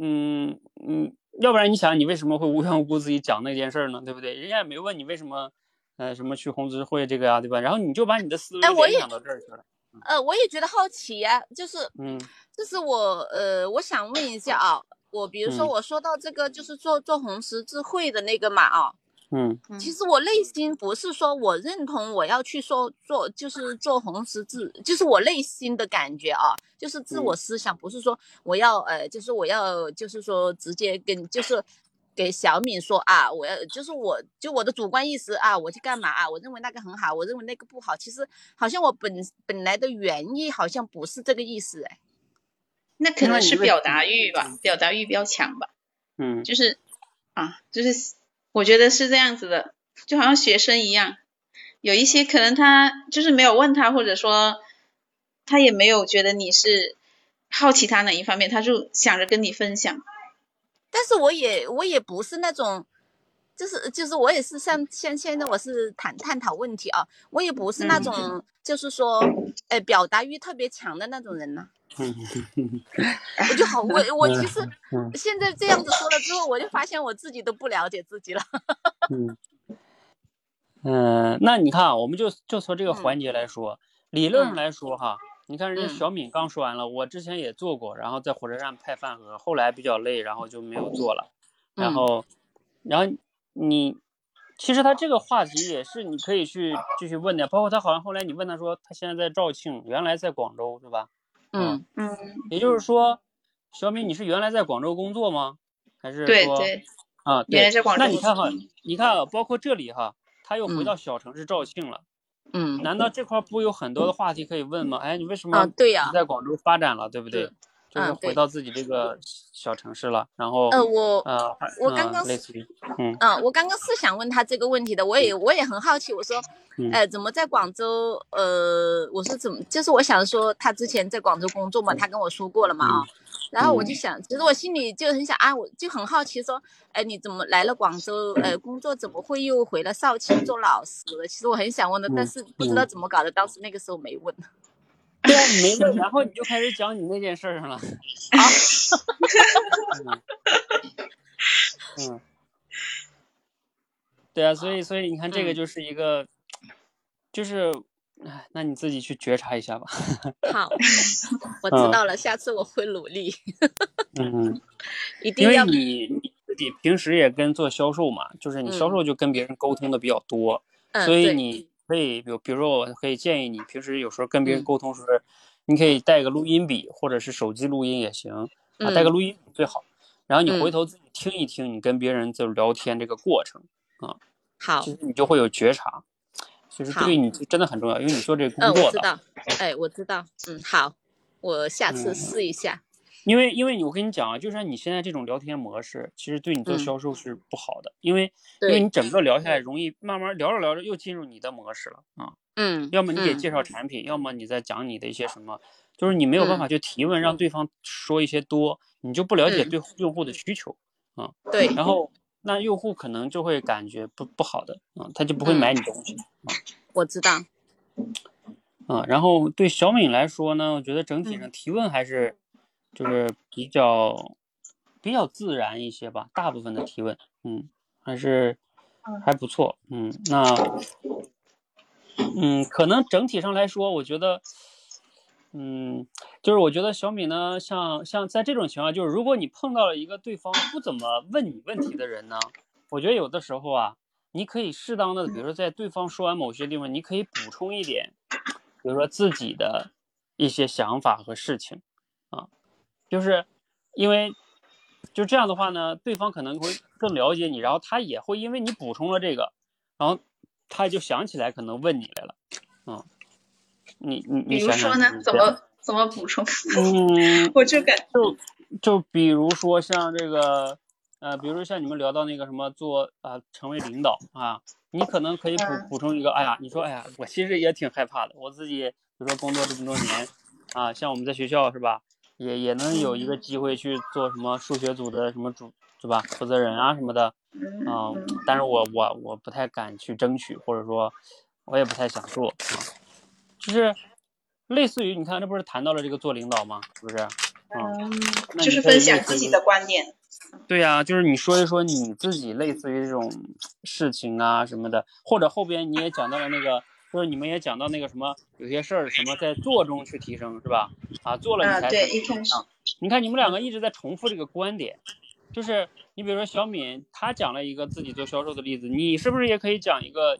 嗯嗯，要不然你想你为什么会无缘无故自己讲那件事儿呢？对不对？人家也没问你为什么，呃，什么去红十字会这个呀、对吧？然后你就把你的思维哎我也联想到这儿去了。呃，我也觉得好奇呀、就是嗯就是我呃，我想问一下啊，我比如说嗯我说到这个就是做做红十字会的那个嘛啊，嗯其实我内心不是说我认同我要去说做就是做红十字，就是我内心的感觉啊，就是自我思想，不是说我要呃，就是我要就是说直接跟就是给小敏说啊，我要就是我就我的主观意识啊，我去干嘛啊？我认为那个很好，我认为那个不好。其实好像我本本来的原意好像不是这个意思哎。那可能是表达欲吧，表达欲比较强吧，嗯就是啊，就是我觉得是这样子的，就好像学生一样，有一些可能他就是没有问他，或者说他也没有觉得你是好奇他哪一方面，他就想着跟你分享。但是我也我也不是那种，就是就是我也是像像现在我是谈探讨问题啊，我也不是那嗯种、就是说，呃，表达欲特别强的那种人呢、嗯 我就好，我我其实嗯现在这样子说了之后，我就发现我自己都不了解自己了。嗯嗯，那你看啊，我们就就从这个嗯环节来说，理论上嗯来说哈，你看人家嗯小敏刚说完了，我之前也做过，然后在火车站派饭盒，后来比较累，然后就没有做了。然嗯后，然后你其实他这个话题也是你可以去继续问的，包括他好像后来你问他说他现在在肇庆，原来在广州，对吧？嗯嗯，也就是说，小米你是原来在广州工作吗？还是说对对，啊？对原来在广州那你看哈，你看啊，包括这里哈，他又回嗯到小城市肇庆了。嗯难道这块儿不有很多的话题可以问吗？哎，你为什么啊对呀你在广州发展了，对不对是？就是嗯回到自己这个小城市了，然后呃，我呃，我刚刚呃类似于嗯嗯，我刚刚是想问他这个问题的，我也我也很好奇，我说，哎呃，怎么在广州？呃，我说怎么，就是我想说他之前在广州工作嘛，他跟我说过了嘛啊，然后我就想，其实我心里就很想啊，我就很好奇说，哎，你怎么来了广州？呃，工作怎么会又回了绍兴做老师了？其实我很想问的，但是不知道怎么搞的，当时那个时候没问。对啊，你没问，然后你就开始讲你那件事儿上了。啊，嗯。嗯，对啊，所以所以你看，这个嗯。就是一个，就是，哎，那你自己去觉察一下吧。好，我 知道了，下次我会努力，嗯，一定要你你自己平时也跟做销售嘛，就是你销嗯。售就跟别人沟通的比较多，嗯，所以你可以，比如比如说，我可以建议你平时有时候跟别人嗯。沟通时，你可以带个录音笔或者是手机录音也行啊，带个嗯。录音笔最好。然后你回嗯。头自己听一听，你跟别人就聊天这个过程啊，好。其，实你就会有觉察，其实对你真的很重要，因为你做这个嗯，工作的，我知道，哎，我知道，嗯，好，我下次嗯。试一下。因为因为你我跟你讲啊，就像你现在这种聊天模式，其实对你做嗯。销售是不好的，因为因为你整个聊下来容易慢慢聊着聊着又进入你的模式了啊。嗯，要么你给嗯介绍产品，要么你在讲你的一些什么，就是你没有办法去提问，让对方说一些多，你就不了解嗯。对用户的需求啊，对，然后那用户可能就会感觉不不好的，啊，他就不会嗯买你东西，我知道，啊，然后对小敏来说呢，我觉得整体嗯。上提问还是就是比较比较自然一些吧，大部分的提问，嗯，还是还不错，嗯，那嗯，可能整体上来说，我觉得，嗯，就是我觉得小米呢，像像在这种情况，就是如果你碰到了一个对方不怎么问你问题的人呢，我觉得有的时候啊，你可以适当的，比如说在对方说完某些地方，你可以补充一点，比如说自己的一些想法和事情啊，就是因为就这样的话呢，对方可能会更了解你，然后他也会因为你补充了这个，然后他就想起来可能问你来了，嗯，你你比如说呢，怎么怎么补充？嗯，我就感就就比如说像这个，呃，比如说像你们聊到那个什么做啊、成为领导啊，你可能可以补嗯补充一个，哎呀，你说哎呀，我其实也挺害怕的，我自己比如说工作这么多年啊，像我们在学校是吧，也也能有一个机会去做什么数学组的什么主对吧，负责人啊什么的嗯啊嗯，但是我我我不太敢去争取，或者说我也不太想做啊，就是类似于你看，这不是谈到了这个做领导吗？是不是？嗯，那就是分享自己的观点。对呀、就是你说一说你自己类似于这种事情啊什么的，或者后边你也讲到了那个，就是你们也讲到那个什么，有些事儿什么在做中去提升是吧？啊，做了你啊，才对，是一开始，你看你们两个一直在重复这个观点，就是你比如说小敏，她讲了一个自己做销售的例子，你是不是也可以讲一个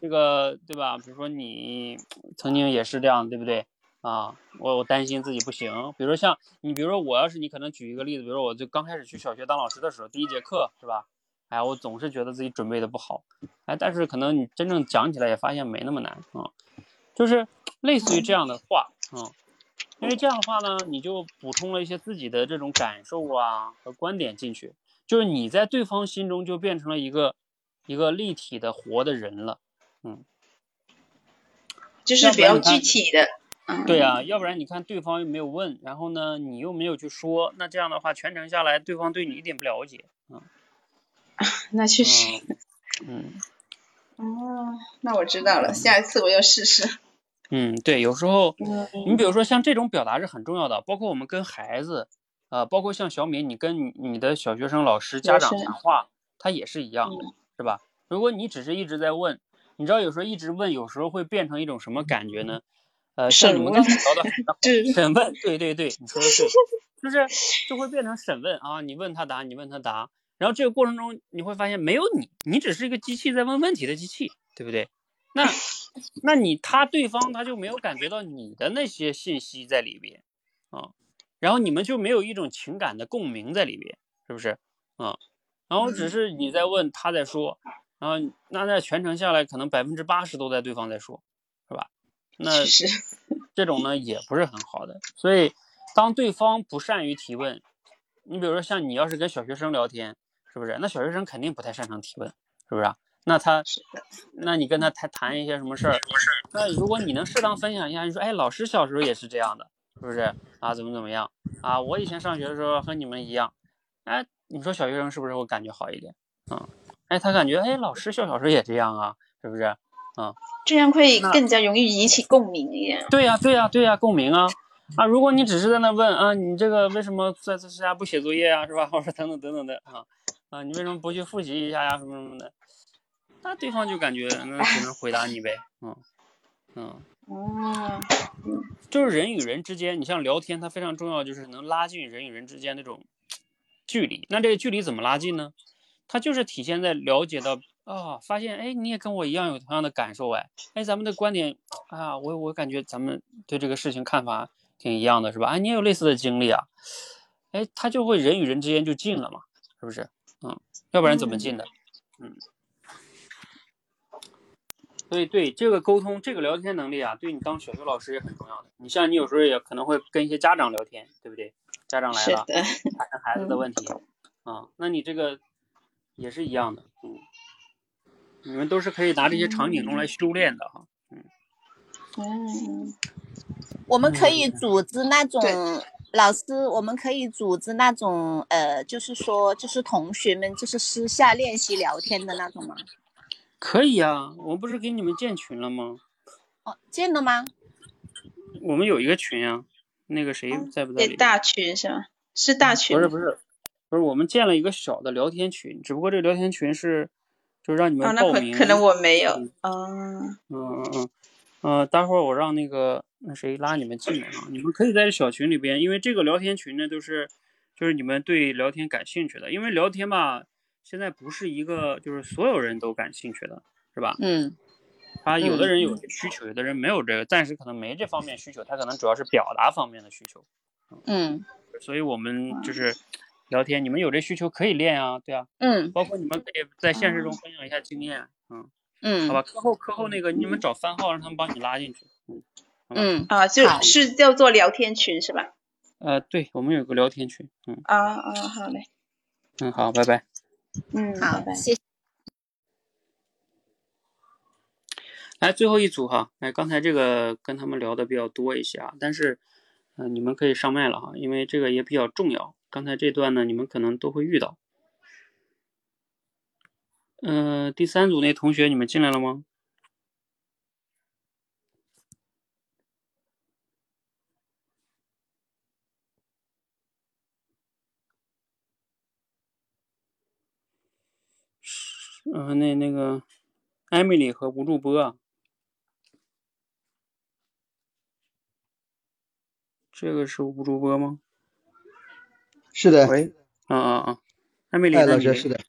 这个对吧？比如说你曾经也是这样，对不对？啊，我我担心自己不行。比如说像你，比如说我要是你，可能举一个例子，比如说我就刚开始去小学当老师的时候，第一节课是吧？哎，我总是觉得自己准备的不好，哎，但是可能你真正讲起来也发现没那么难啊，就是类似于这样的话啊。因为这样的话呢，你就补充了一些自己的这种感受啊和观点进去，就是你在对方心中就变成了一个一个立体的活的人了。嗯就是比较具体的。嗯，对啊、要不然你看对方又没有问，然后呢你又没有去说，那这样的话全程下来，对方对你一点不了解。嗯 那确实。嗯哦，那我知道了，下一次我要试试。嗯，对，有时候嗯你比如说像这种表达是很重要的，包括我们跟孩子，呃，包括像小敏，你跟你你的小学生、老师、家长谈话，他也是一样的，嗯是吧？如果你只是一直在问，你知道有时候一直问，有时候会变成一种什么感觉呢？呃，像你们刚才聊的 审问，对对对，你说的对，就是就会变成审问啊，你问他答，你问他答，然后这个过程中你会发现没有你，你只是一个机器在问问题的机器，对不对？那 那你他对方他就没有感觉到你的那些信息在里边，啊，然后你们就没有一种情感的共鸣在里边，是不是？啊，然后只是你在问，他在说，然后那那全程下来，可能百分之八十都在对方在说，是吧？那这种呢也不是很好的，所以当对方不善于提问，你比如说像你要是跟小学生聊天，是不是？那小学生肯定不太擅长提问，是不是啊？那他，那你跟他谈谈一些什么事儿？那如果你能适当分享一下，你说，哎，老师小时候也是这样的，是不是啊？怎么怎么样啊？我以前上学的时候和你们一样，哎，你说小学生是不是会感觉好一点？嗯，哎，他感觉，哎，老师小小时候也这样啊，是不是？嗯，这样会更加容易引起共鸣一点。对呀、对呀、对呀、共鸣啊啊！如果你只是在那问啊，你这个为什么在在家不写作业啊，是吧？或者等等等等的啊啊，你为什么不去复习一下呀？什么什么的，那对方就感觉那只能回答你呗，嗯嗯，哦，就是人与人之间，你像聊天，它非常重要，就是能拉近人与人之间那种距离。那这个距离怎么拉近呢？它就是体现在了解到啊，发现哎，你也跟我一样有同样的感受哎，哎，咱们的观点啊，我我感觉咱们对这个事情看法挺一样的，是吧？啊，你也有类似的经历啊，哎，他就会人与人之间就近了嘛，是不是？嗯，要不然怎么进的？嗯。所以对这个沟通、这个聊天能力啊，对你当小学老师也很重要的。你像你有时候也可能会跟一些家长聊天，对不对？家长来了，是的，谈谈孩子的问题啊，那你这个也是一样的，嗯，你们都是可以拿这些场景中来修炼的哈。嗯，我们可以组织那种对老师，我们可以组织那种呃，就是说，就是同学们就是私下练习聊天的那种吗？可以啊，我不是给你们建群了吗？哦，建了吗？我们有一个群啊，那个谁在不在大群是吗？是大群不是不是不是，我们建了一个小的聊天群，只不过这个聊天群是就是让你们报名。可可能我没有嗯。哦，嗯嗯嗯，呃，待会儿我让那个那谁拉你们进来啊，你们可以在这小群里边，因为这个聊天群呢，都是就是你们对聊天感兴趣的，因为聊天吧，现在不是一个就是所有人都感兴趣的，是吧？嗯他有的嗯人有需求，有的人没有这个，暂时可能没这方面需求，他可能主要是表达方面的需求，嗯所以我们就是聊天，你们有这需求可以练啊，对啊，嗯。包括你们可以在现实中分享一下经验，嗯，嗯，好吧，课后课后那个你们找番号让他们帮你拉进去，嗯。嗯啊，就是叫做聊天群是吧？呃，对，我们有个聊天群，嗯啊啊，好嘞，嗯，好，拜拜。嗯，好拜，拜。谢谢。来，最后一组哈，哎，刚才这个跟他们聊的比较多一些啊，但是，嗯、你们可以上麦了哈，因为这个也比较重要。刚才这段呢，你们可能都会遇到。嗯、第三组那同学，你们进来了吗？嗯、那那个艾米丽和吴主播啊，这个是吴主播吗？是的，喂，啊啊啊，艾米丽，老师是的，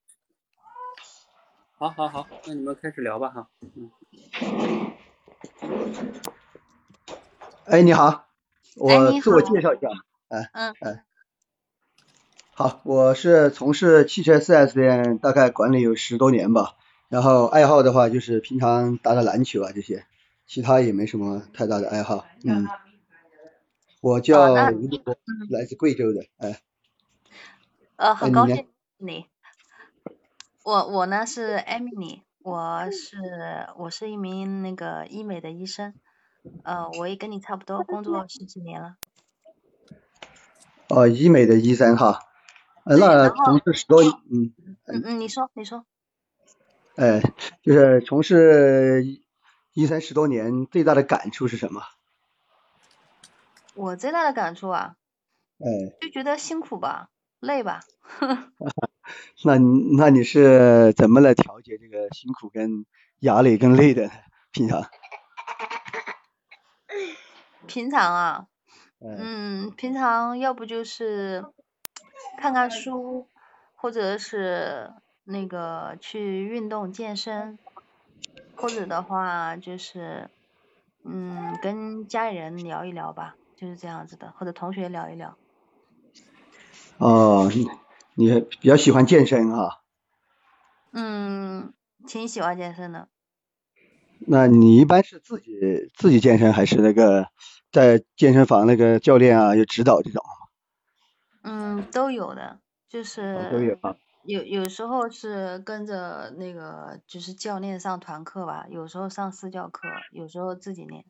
好好好，那你们开始聊吧哈。嗯，哎，你好，我自我介绍一下，哎，嗯。哎，好，我是从事汽车 4S 店大概管理有十多年吧，然后爱好的话就是平常打打篮球啊这些，其他也没什么太大的爱好，嗯，我叫吴主播，来自贵州的，哎，呃，很高兴你。我我呢是 Emily，我是我是一名那个医美的医生，呃，我也跟你差不多，工作十几年了。哦，医美的医生哈，呃，那从事十多，嗯，嗯嗯，你说你说。哎，就是从事医生十多年，最大的感触是什么？我最大的感触啊，哎。就觉得辛苦吧，累吧。那那你是怎么来调节这个辛苦跟压力跟累的？平常，平常啊，嗯嗯，平常要不就是看看书，或者是那个去运动健身，或者的话就是嗯跟家里人聊一聊吧，就就是这样子的，或者同学聊一聊。哦，你你比较喜欢健身啊？嗯，挺喜欢健身的。那你一般是自己自己健身，还是那个在健身房那个教练啊有指导这种？嗯，都有的，就是都有啊。有有时候是跟着那个就是教练上团课吧，有时候上私教课，有时候自己练。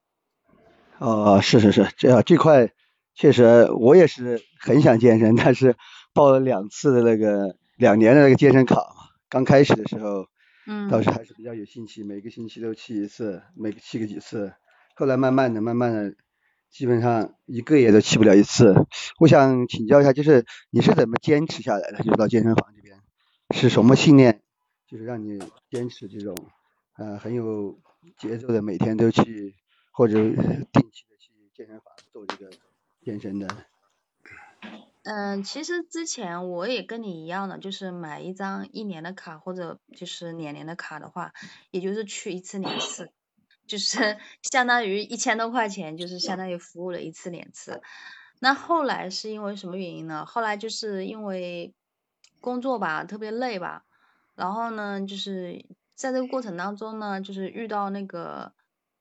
哦，是是是，这样这块确实我也是很想健身，但是报了两次的那个两年的那个健身卡，刚开始的时候，嗯，倒是还是比较有兴趣，每个星期都去一次，每个去个几次，后来慢慢的、慢慢的，基本上一个月都去不了一次。我想请教一下，就是你是怎么坚持下来的？就是到健身房这边。是什么信念，就是让你坚持这种，呃，很有节奏的，每天都去或者定期的去健身房做这个健身的？嗯，其实之前我也跟你一样的，就是买一张一年的卡或者就是两年的卡的话，也就是去一次两次，就是 相当于一千多块钱，就是相当于服务了一次两次。那后来是因为什么原因呢？后来就是因为。工作吧，特别累吧，然后呢，就是在这个过程当中呢，就是遇到那个，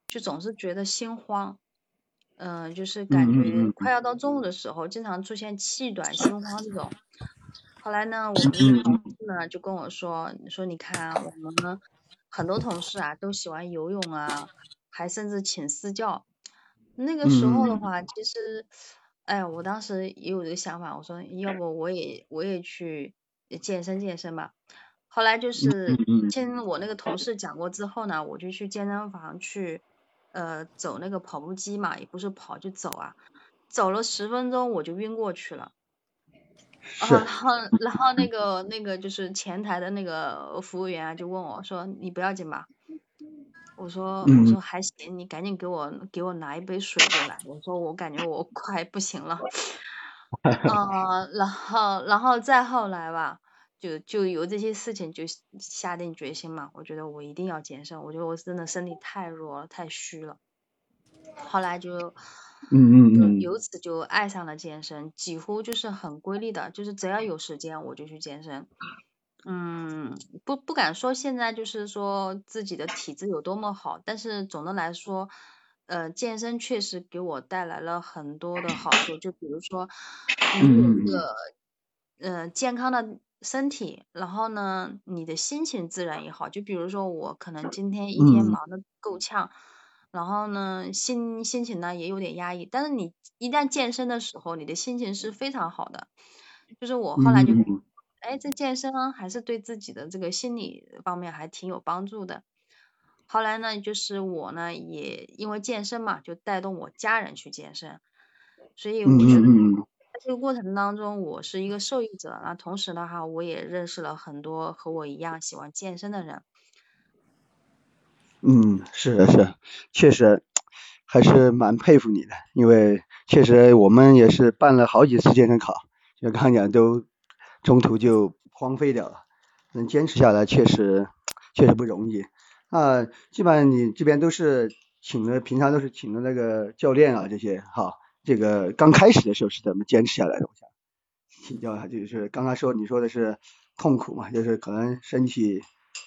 就总是觉得心慌，嗯，就是感觉快要到中午的时候，经常出现气短、心慌这种。后来呢，我们的同事呢就跟我说，说你看我们很多同事啊都喜欢游泳啊，还甚至请私教。那个时候的话，其实，哎，我当时也有这个想法，我说要不我也我也去。健身健身吧，后来就是听我那个同事讲过之后呢，我就去健身房去呃走那个跑步机嘛，也不是跑就走啊，走了十分钟我就晕过去了，然后然后然后那个那个就是前台的那个服务员啊就问我说你不要紧吧？我说我说还行，你赶紧给我给我拿一杯水过来，我说我感觉我快不行了。啊，然后，然后再后来吧，就就有这些事情，就下定决心嘛。我觉得我一定要健身，我觉得我真的身体太弱了，太虚了。后来就，嗯嗯嗯，由此就爱上了健身，几乎就是很规律的，就是只要有时间我就去健身。嗯，不不敢说现在就是说自己的体质有多么好，但是总的来说。呃，健身确实给我带来了很多的好处，就比如说，你有一个呃健康的身体，然后呢，你的心情自然也好。就比如说我可能今天一天忙的够呛，然后呢心心情呢也有点压抑，但是你一旦健身的时候，你的心情是非常好的。就是我后来就，哎，这健身还是对自己的这个心理方面还挺有帮助的。后来呢，就是我呢，也因为健身嘛，就带动我家人去健身，所以我觉得在这个过程当中，我是一个受益者。那同时的话，我也认识了很多和我一样喜欢健身的人。嗯，是是，确实还是蛮佩服你的，因为确实我们也是办了好几次健身卡，就刚讲都中途就荒废掉了，能坚持下来确实确实不容易。啊，基本上你这边都是请的，平常都是请的那个教练啊，这些哈，这个刚开始的时候是怎么坚持下来的？我想请教一下，就是刚刚说你说的是痛苦嘛，就是可能身体，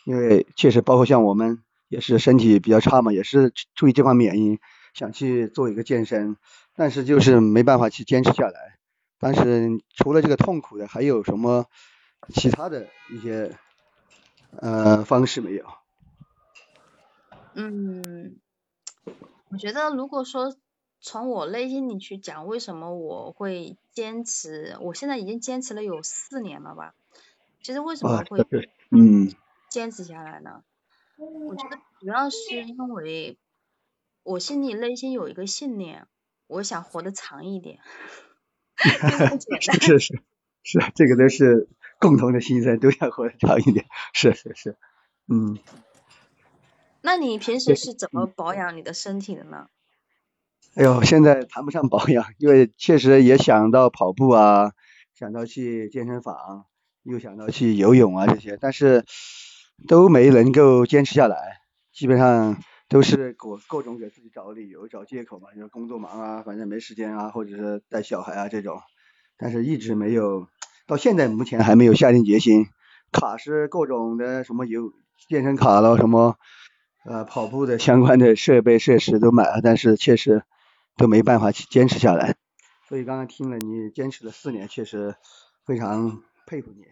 因为确实包括像我们也是身体比较差嘛，也是出于这方面原因想去做一个健身，但是就是没办法去坚持下来。但是除了这个痛苦的，还有什么其他的一些呃方式没有？嗯，我觉得如果说从我内心里去讲，为什么我会坚持？我现在已经坚持了有四年了吧。其实为什么会嗯坚持下来呢？我觉得主要是因为我心里内心有一个信念，我想活得长一点。是是是，这个都是共同的心声，都想活得长一点。是是是，嗯。那你平时是怎么保养你的身体的呢？哎呦，现在谈不上保养，因为确实也想到跑步啊，想到去健身房，又想到去游泳啊这些，但是都没能够坚持下来，基本上都是各各种给自己找理由、找借口嘛，就是工作忙啊，反正没时间啊，或者是带小孩啊这种，但是一直没有，到现在目前还没有下定决心。卡是各种的什么有健身卡了，什么呃跑步的相关的设备设施都买了，但是确实都没办法去坚持下来。所以刚刚听了你坚持了四年，确实非常佩服你。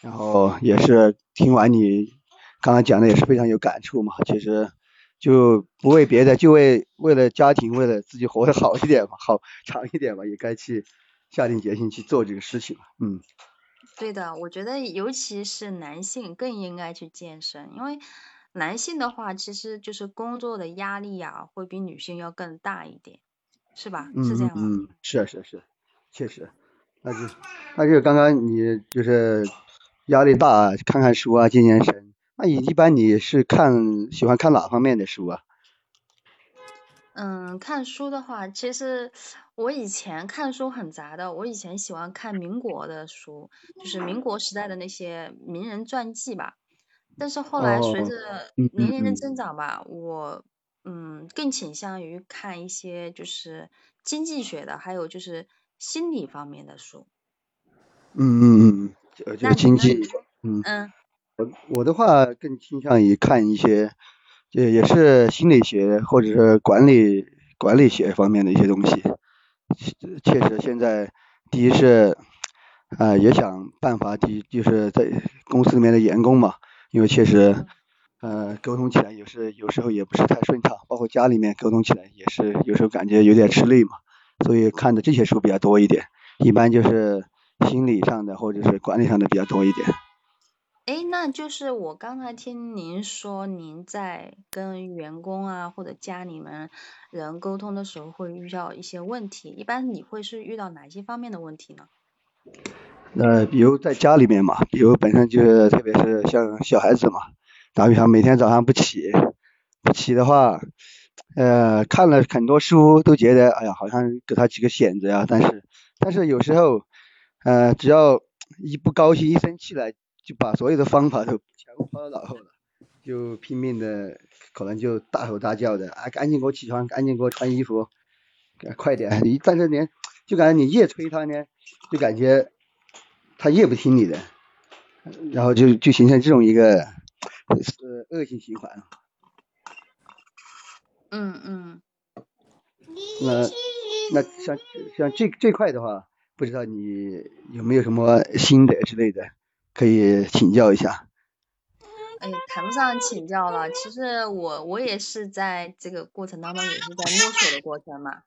然后也是听完你刚刚讲的也是非常有感触嘛，其实就不为别的，就为为了家庭，为了自己活得好一点嘛，好长一点嘛，也该去下定决心去做这个事情了。嗯。对的，我觉得尤其是男性更应该去健身，因为男性的话，其实就是工作的压力呀，会比女性要更大一点，是吧？是这样吗？嗯，是是是，确实，那就那就刚刚你就是压力大，看看书啊，健健身。那你一般你是看喜欢看哪方面的书啊？嗯，看书的话，其实我以前看书很杂的。我以前喜欢看民国的书，就是民国时代的那些名人传记吧。但是后来随着年龄的增长吧，我嗯更倾向于看一些就是经济学的，还有就是心理方面的书。嗯嗯嗯，就经济，嗯嗯，我我的话更倾向于看一些。也也是心理学或者是管理管理学方面的一些东西，确实现在第一是啊也想办法第就是在公司里面的员工嘛，因为确实呃沟通起来也是有时候也不是太顺畅，包括家里面沟通起来也是有时候感觉有点吃力嘛，所以看的这些书比较多一点，一般就是心理上的或者是管理上的比较多一点。哎，那就是我刚才听您说，您在跟员工啊或者家里面人沟通的时候会遇到一些问题，一般你会是遇到哪些方面的问题呢？呃，比如在家里面嘛，比如本身就是特别是像小孩子嘛，打比方每天早上不起，不起的话，呃，看了很多书都觉得，哎呀，好像给他几个选择呀，但是但是有时候，呃，只要一不高兴一生气了。就把所有的方法都全部抛到脑后了，就拼命的，可能就大吼大叫的啊，赶紧给我起床，赶紧给我穿衣服，快点！你但是连就感觉你越催他呢，就感觉他越不听你的，然后就就形成这种一个是恶性循环。嗯嗯。那那像像这这块的话，不知道你有没有什么心得之类的？可以请教一下。哎，谈不上请教了，其实我我也是在这个过程当中也是在摸索的过程嘛。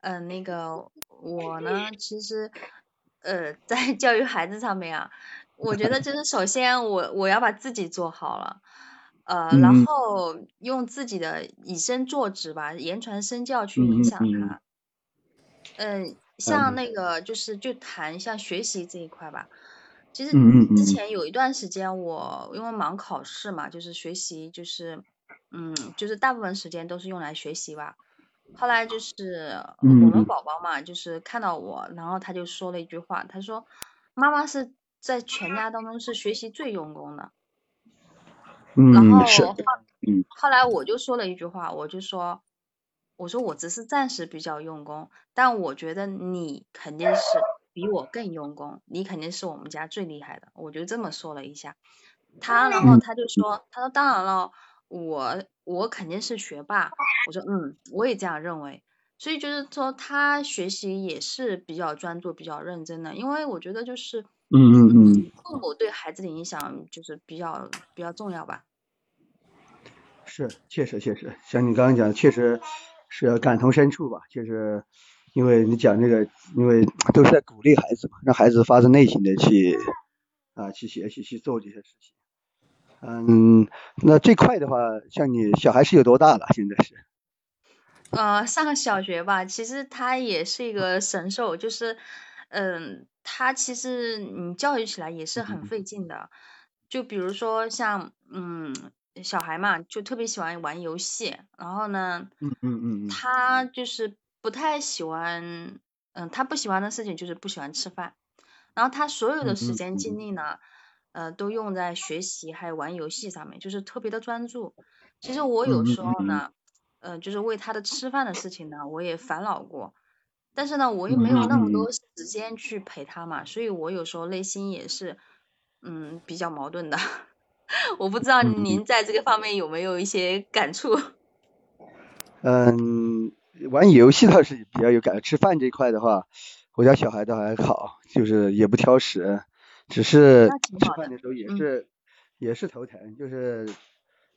嗯，那个我呢，其实呃在教育孩子上面啊，我觉得就是首先我我要把自己做好了，呃，然后用自己的以身作则吧，言传身教去影响他。嗯，像那个就是就谈一下学习这一块吧。其实之前有一段时间，我因为忙考试嘛，就是学习，就是嗯，就是大部分时间都是用来学习吧。后来就是我们宝宝嘛，就是看到我，然后他就说了一句话，他说：“妈妈是在全家当中是学习最用功的。”然后后来我就说了一句话，我就说：“我说我只是暂时比较用功，但我觉得你肯定是。”比我更用功，你肯定是我们家最厉害的，我就这么说了一下。他然后他就说，他说当然了，我我肯定是学霸。我说嗯，我也这样认为。所以就是说他学习也是比较专注、比较认真的，因为我觉得就是嗯嗯嗯，父母对孩子的影响就是比较比较重要吧。是，确实确实，像你刚刚讲的，确实是感同身受吧，就是。因为你讲这个，因为都是在鼓励孩子嘛，让孩子发自内心的去啊去学习去做这些事情。嗯，那最快的话，像你小孩是有多大了？现在是？呃，上小学吧，其实他也是一个神兽，就是嗯，他其实你教育起来也是很费劲的。就比如说像嗯小孩嘛，就特别喜欢玩游戏，然后呢，嗯嗯嗯，他就是。不太喜欢，嗯，他不喜欢的事情就是不喜欢吃饭，然后他所有的时间精力呢，呃，都用在学习还有玩游戏上面，就是特别的专注。其实我有嗯时候嗯呢，呃，就是为他的吃饭的事情呢，我也烦恼过，但是呢，我又没有那么嗯嗯多时间去陪他嘛，所以我有时候内心也是，嗯，比较矛盾的。我不知道嗯您在这个方面有没有一些感触？嗯，玩游戏倒是比较有感，吃饭这一块的话，我家小孩倒还好，就是也不挑食，只是吃饭的时候也嗯是、也是头疼，就是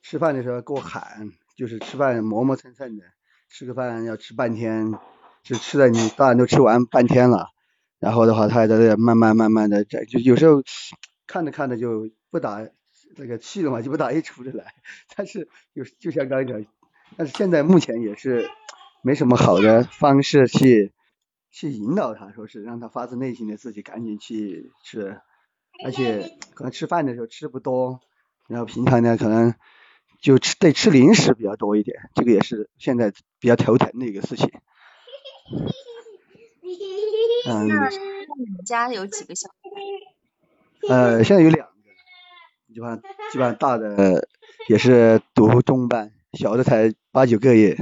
吃饭的时候给我喊，就是吃饭磨磨蹭蹭的，吃个饭要吃半天，就吃的你大人都吃完半天了，然后的话他还在这慢慢慢慢的在，就有时候看着看着就不打那个气了嘛，就不打一处的来，但是就就像刚才讲。但是现在目前也是没什么好的方式去去引导他，说是让他发自内心的自己赶紧去吃，而且可能吃饭的时候吃不多，然后平常呢可能就吃对吃零食比较多一点，这个也是现在比较头疼的一个事情。嗯，那你们家有几个小孩？呃，现在有两个，基本上基本上大的也是读中班，小的才八九个月。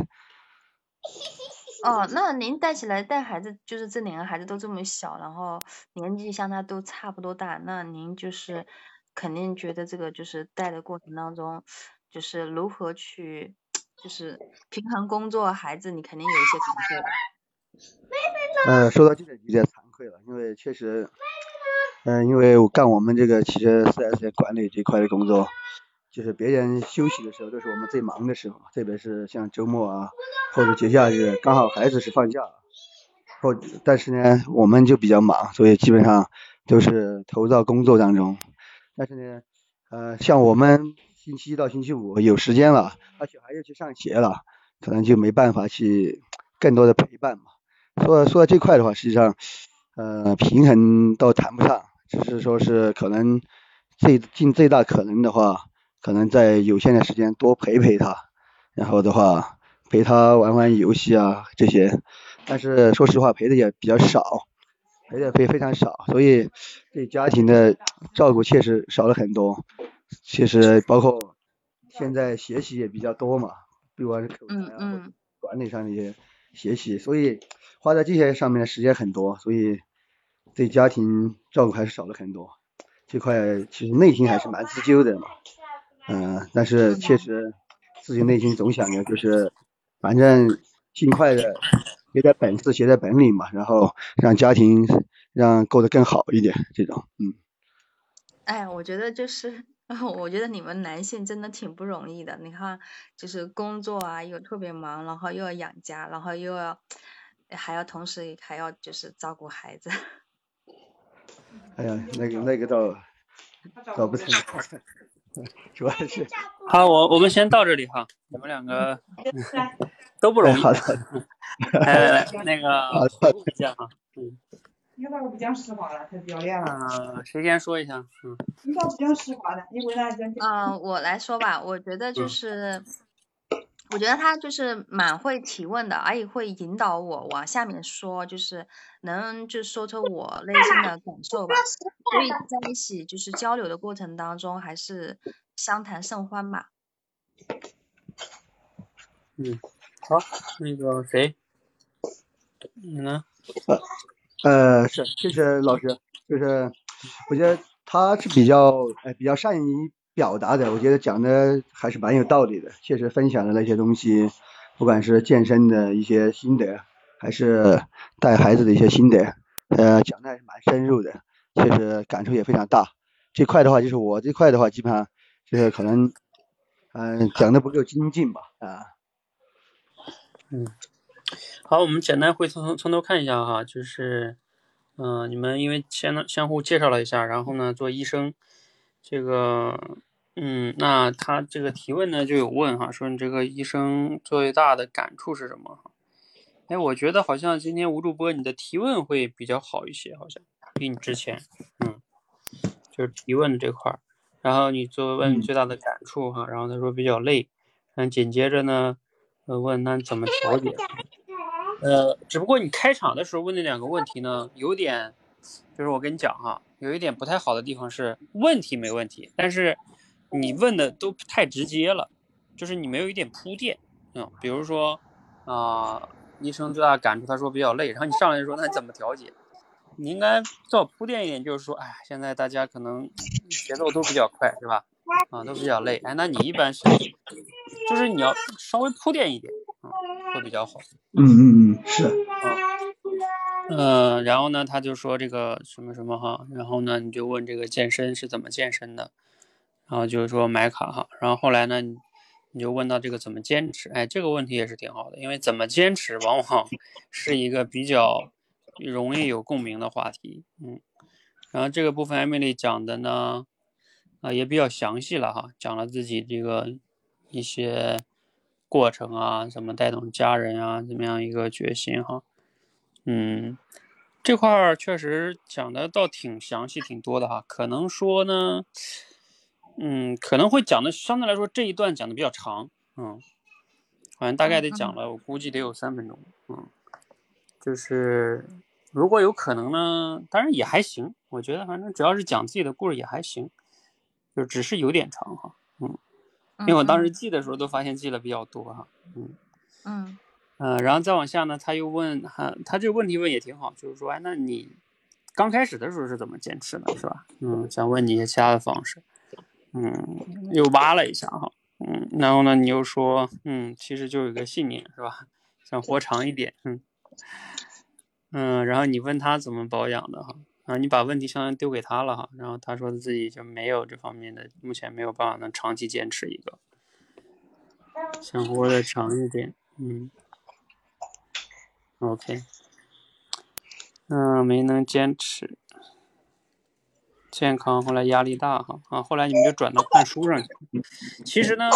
哦，那您带起来带孩子，就是这两个孩子都这么小，然后年纪相差都差不多大，那您就是肯定觉得这个就是带的过程当中，就是如何去就是平衡工作孩子，你肯定有一些感受吧？呃，说到这点有点惭愧了，因为确实，嗯、因为我干我们这个汽车 4S 店管理这块的工作，就是别人休息的时候都是我们最忙的时候，特别是像周末啊或者节假日，刚好孩子是放假，或但是呢我们就比较忙，所以基本上都是投入到工作当中。但是呢，呃，像我们星期一到星期五有时间了，而小孩要去上学了，可能就没办法去更多的陪伴嘛。说说到这块的话，实际上，呃，平衡倒谈不上，只是说是可能最尽最大可能的话，可能在有限的时间多陪陪他，然后的话陪他玩玩游戏啊这些，但是说实话陪的也比较少，陪的非非常少，所以对家庭的照顾确实少了很多。其实包括现在学习也比较多嘛，不管是口才嗯啊，或者嗯，管理上的一些学习，所以花在这些上面的时间很多，所以对家庭照顾还是少了很多。这块其实内心还是蛮自纠的嘛，嗯、但是确实自己内心总想着就是，反正尽快的学点本事，学点本领嘛，然后让家庭让过得更好一点，这种，嗯。哎，我觉得就是，我觉得你们男性真的挺不容易的。你看，就是工作啊又特别忙，然后又要养家，然后又要还要同时还要就是照顾孩子。哎呀，那个那个倒倒不成，主要是好，我我们先到这里哈，你们两个 都不容易。哎好的，来 来来，那个好的回顾一下哈，嗯，你咋个不讲实话了？太不要脸了！啊，谁先说一下？嗯，你咋不讲实话呢？你为啥讲？嗯，我来说吧，我觉得就嗯是，我觉得他就是蛮会提问的，而且会引导我往下面说，就是能就说出我内心的感受吧。所以在一起就是交流的过程当中，还是相谈甚欢吧。嗯，好，那个谁，你呢？呃，是，谢谢老师，就是我觉得他是比较哎比较善于表达的，我觉得讲的还是蛮有道理的，确实分享的那些东西，不管是健身的一些心得，还是带孩子的一些心得，呃，讲的还是蛮深入的，确实感触也非常大。这块的话，就是我这块的话，基本上就是可能，嗯、讲的不够精进吧，啊。嗯，好，我们简单会从从头看一下哈，就是，嗯、你们因为相相互介绍了一下，然后呢，做医生，这个，嗯，那他这个提问呢就有问哈，说你这个医生最大的感触是什么？哎，我觉得好像今天吴主播你的提问会比较好一些，好像比你之前，嗯，就是提问这块儿，然后你做问最大的感触哈，然后他说比较累，嗯，紧接着呢。呃，问那怎么调节？呃，只不过你开场的时候问那两个问题呢，有点，就是我跟你讲哈，有一点不太好的地方是问题没问题，但是你问的都太直接了，就是你没有一点铺垫，嗯，比如说啊、医生最大的感触，他说比较累，然后你上来就说那怎么调节？你应该最好铺垫一点，就是说，哎，现在大家可能节奏都比较快，是吧？啊，都比较累，哎，那你一般是，就是你要稍微铺垫一点，啊，会比较好。嗯嗯嗯，是，嗯，然后呢，他就说这个什么什么哈，然后呢，你就问这个健身是怎么健身的，然后就是说买卡哈，然后后来呢，你就问到这个怎么坚持，哎，这个问题也是挺好的，因为怎么坚持往往 是一个比较容易有共鸣的话题，嗯，然后这个部分艾米丽讲的呢，啊、也比较详细了哈，讲了自己这个一些过程啊，怎么带动家人啊，怎么样一个决心哈。嗯，这块儿确实讲的倒挺详细、挺多的哈。可能说呢，嗯，可能会讲的相对来说这一段讲的比较长，嗯，好像大概得讲了，我估计得有三分钟，嗯，就是如果有可能呢，当然也还行，我觉得反正只要是讲自己的故事也还行，就只是有点长哈，嗯，因为我当时记的时候都发现记了比较多哈，嗯。嗯嗯，然后再往下呢，他又问，哈，他这个问题问也挺好，就是说，哎，那你刚开始的时候是怎么坚持的，是吧？嗯，想问你一些其他的方式，嗯，又挖了一下哈，嗯，然后呢，你又说，嗯，其实就有一个信念，是吧？想活长一点，嗯，嗯，然后你问他怎么保养的哈，啊，你把问题相当于丢给他了哈，然后他说自己就没有这方面的，目前没有办法能长期坚持一个，想活得长一点，嗯。OK，嗯，没能坚持，健康，后来压力大哈啊，后来你们就转到看书上去了。其实呢，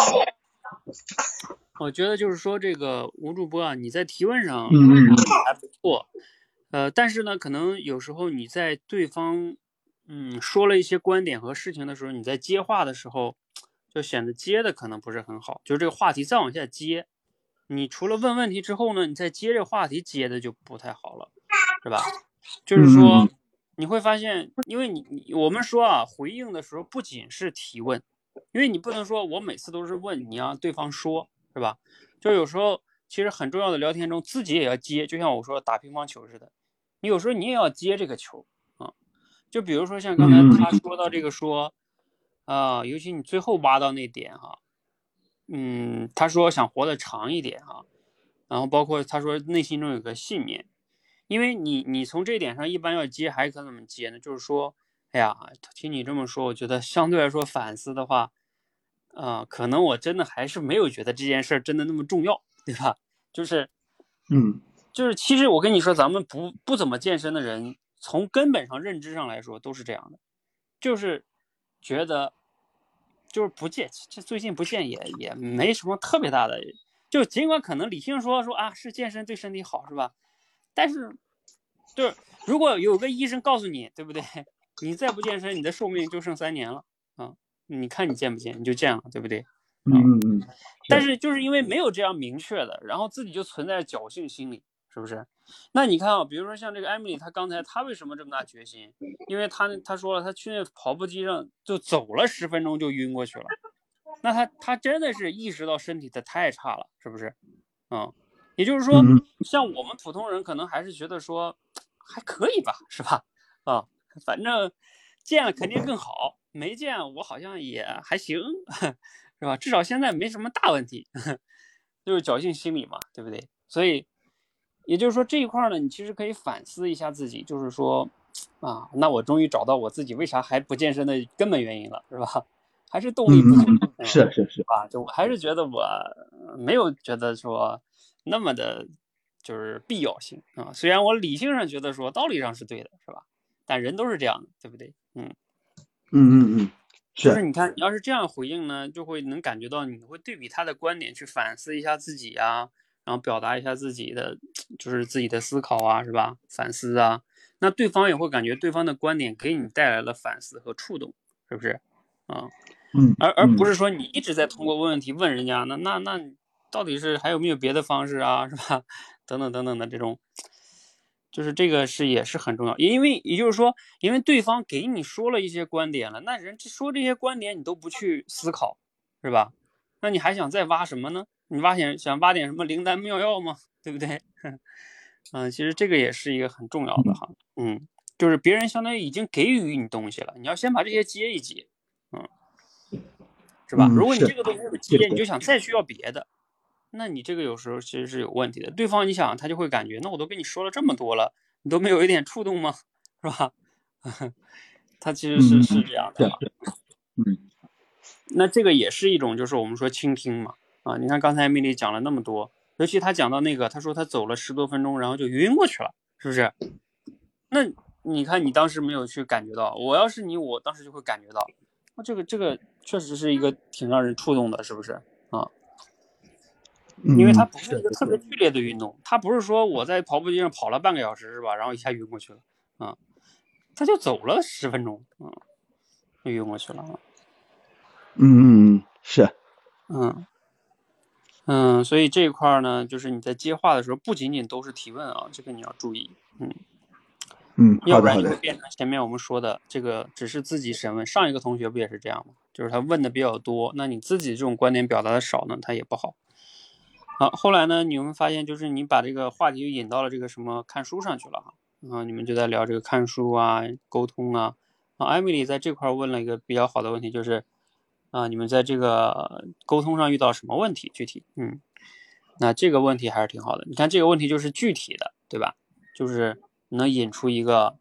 我觉得就是说这个吴主播啊，你在提问上还不错，呃，但是呢，可能有时候你在对方嗯说了一些观点和事情的时候，你在接话的时候，就显得接的可能不是很好，就是这个话题再往下接。你除了问问题之后呢，你再接这话题接的就不太好了，是吧？就是说嗯，你会发现，因为你你我们说啊，回应的时候不仅是提问，因为你不能说我每次都是问你让对方说，是吧？就有时候其实很重要的聊天中，自己也要接，就像我说打乒乓球似的，你有时候你也要接这个球啊。就比如说像刚才嗯他说到这个说，啊、尤其你最后挖到那点哈、嗯，他说想活得长一点哈、然后包括他说内心中有个信念，因为你你从这一点上一般要接还可怎么接呢？就是说，哎呀，听你这么说，我觉得相对来说反思的话，啊、可能我真的还是没有觉得这件事儿真的那么重要，对吧？就是嗯就是，其实我跟你说，咱们不不怎么健身的人，从根本上认知上来说都是这样的，就是觉得就是不健，这最近不健也也没什么特别大的，就尽管可能理性说说啊是健身对身体好是吧？但是就是如果有个医生告诉你，对不对？你再不健身，你的寿命就剩三年了啊！你看你健不健，你就健了，对不对？嗯嗯嗯，但是就是因为没有这样明确的，然后自己就存在侥幸心理，是不是？那你看啊，比如说像这个艾米丽，她刚才她为什么这么大决心？因为她她说了，她去那跑步机上就走了十分钟就晕过去了。那她她真的是意识到身体的太差了，是不是？嗯，也就是说像我们普通人可能还是觉得说还可以吧，是吧？啊，反正见了肯定更好，没见我好像也还行，是吧？至少现在没什么大问题，就是侥幸心理嘛，对不对？所以也就是说这一块儿呢，你其实可以反思一下自己，就是说啊，那我终于找到我自己为啥还不健身的根本原因了，是吧？还是动力不足，是是是，啊？就我还是觉得我呃没有觉得说那么的，就是必要性啊。虽然我理性上觉得说道理上是对的，是吧？但人都是这样的，对不对？嗯，嗯嗯嗯，就是你看，你要是这样回应呢，就会能感觉到你会对比他的观点去反思一下自己啊，然后表达一下自己的就是自己的思考啊，是吧？反思啊，那对方也会感觉对方的观点给你带来了反思和触动，是不是？啊，嗯，而而不嗯是说你一直在通过问问题问人家，那那那你到底是还有没有别的方式啊，是吧？等等等等的这种，就是这个是也是很重要，因为也就是说，因为对方给你说了一些观点了，那人说这些观点你都不去思考，是吧？那你还想再挖什么呢？你挖点想挖点什么灵丹妙药吗？对不对？嗯，其实这个也是一个很重要的哈，嗯，就是别人相当于已经给予你东西了，你要先把这些接一接，嗯，是吧？嗯如果你这个都没有是接，你就想再需要别的，那你这个有时候其实是有问题的。对方你想他就会感觉，那我都跟你说了这么多了，你都没有一点触动吗？是吧？他其实是嗯是这样的哈。嗯那这个也是一种，就是我们说倾听嘛。啊，你看刚才米莉讲了那么多，尤其他讲到那个，他说他走了十多分钟，然后就晕过去了，是不是？那你看你当时没有去感觉到，我要是你，我当时就会感觉到，那这个这个确实是一个挺让人触动的，是不是？啊，嗯，因为它嗯不是一个特别剧烈的运动，它不是说我在跑步机上跑了半个小时是吧，然后一下晕过去了，啊，他就走了十分钟，嗯，就晕过去了啊。嗯嗯嗯是，嗯嗯，所以这一块儿呢，就是你在接话的时候，不仅仅都是提问啊，这个你要注意，嗯，嗯要不然就会变成前面我们说的这个只是自己审问。上一个同学不也是这样吗？就是他问的比较多，那你自己这种观点表达的少呢，他也不好。好，后来呢，你们发现就是你把这个话题引到了这个什么看书上去了哈，啊，你们就在聊这个看书啊、沟通啊。啊，艾米丽在这块问了一个比较好的问题，就是啊，你们在这个沟通上遇到什么问题？具体，嗯，那这个问题还是挺好的。你看这个问题就是具体的，对吧？就是能引出一个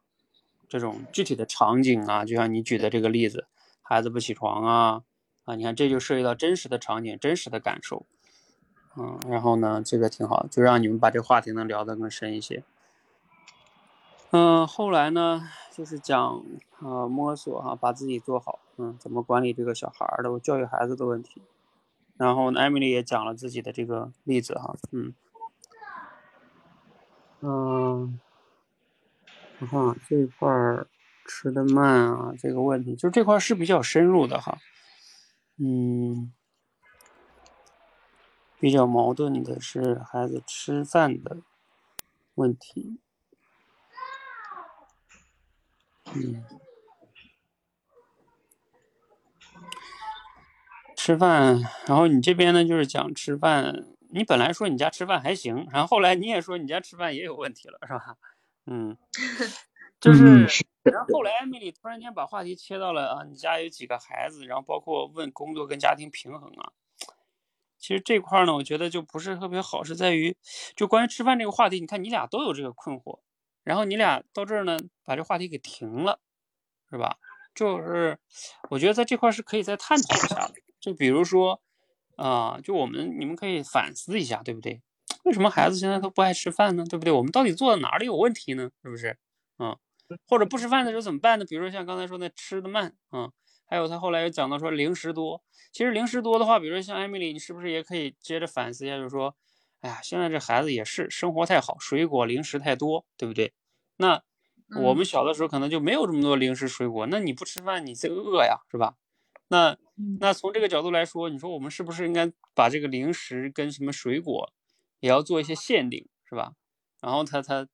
这种具体的场景啊，就像你举的这个例子，孩子不起床啊，啊，你看这就涉及到真实的场景、真实的感受，嗯，然后呢，这个挺好，就让你们把这话题能聊得更深一些。嗯，后来呢，就是讲呃摸索哈、把自己做好，嗯，怎么管理这个小孩儿的教育孩子的问题。然后呢，艾米丽也讲了自己的这个例子哈，嗯嗯，我看啊这块儿吃的慢啊，这个问题，就这块是比较深入的哈，嗯，比较矛盾的是孩子吃饭的问题，嗯。吃饭，然后你这边呢就是讲吃饭，你本来说你家吃饭还行，然后后来你也说你家吃饭也有问题了，是吧？嗯，就是然后后来艾米丽突然间把话题切到了啊，你家有几个孩子，然后包括问工作跟家庭平衡啊。其实这块呢，我觉得就不是特别好，是在于就关于吃饭这个话题，你看你俩都有这个困惑，然后你俩到这儿呢把这话题给停了，是吧？就是我觉得在这块是可以再探讨一下的。就比如说，啊、就我们你们可以反思一下，对不对？为什么孩子现在都不爱吃饭呢？对不对？我们到底做的哪里有问题呢？是不是？嗯，或者不吃饭的时候怎么办呢？比如说像刚才说那吃的慢，嗯，还有他后来又讲到说零食多。其实零食多的话，比如说像艾米丽，你是不是也可以接着反思一下，就是说，哎呀，现在这孩子也是生活太好，水果零食太多，对不对？那我们嗯小的时候可能就没有这么多零食水果，那你不吃饭，你这个饿呀，是吧？那嗯那从这个角度来说，你说我们是不是应该把这个零食跟什么水果也要做一些限定，是吧？然后他他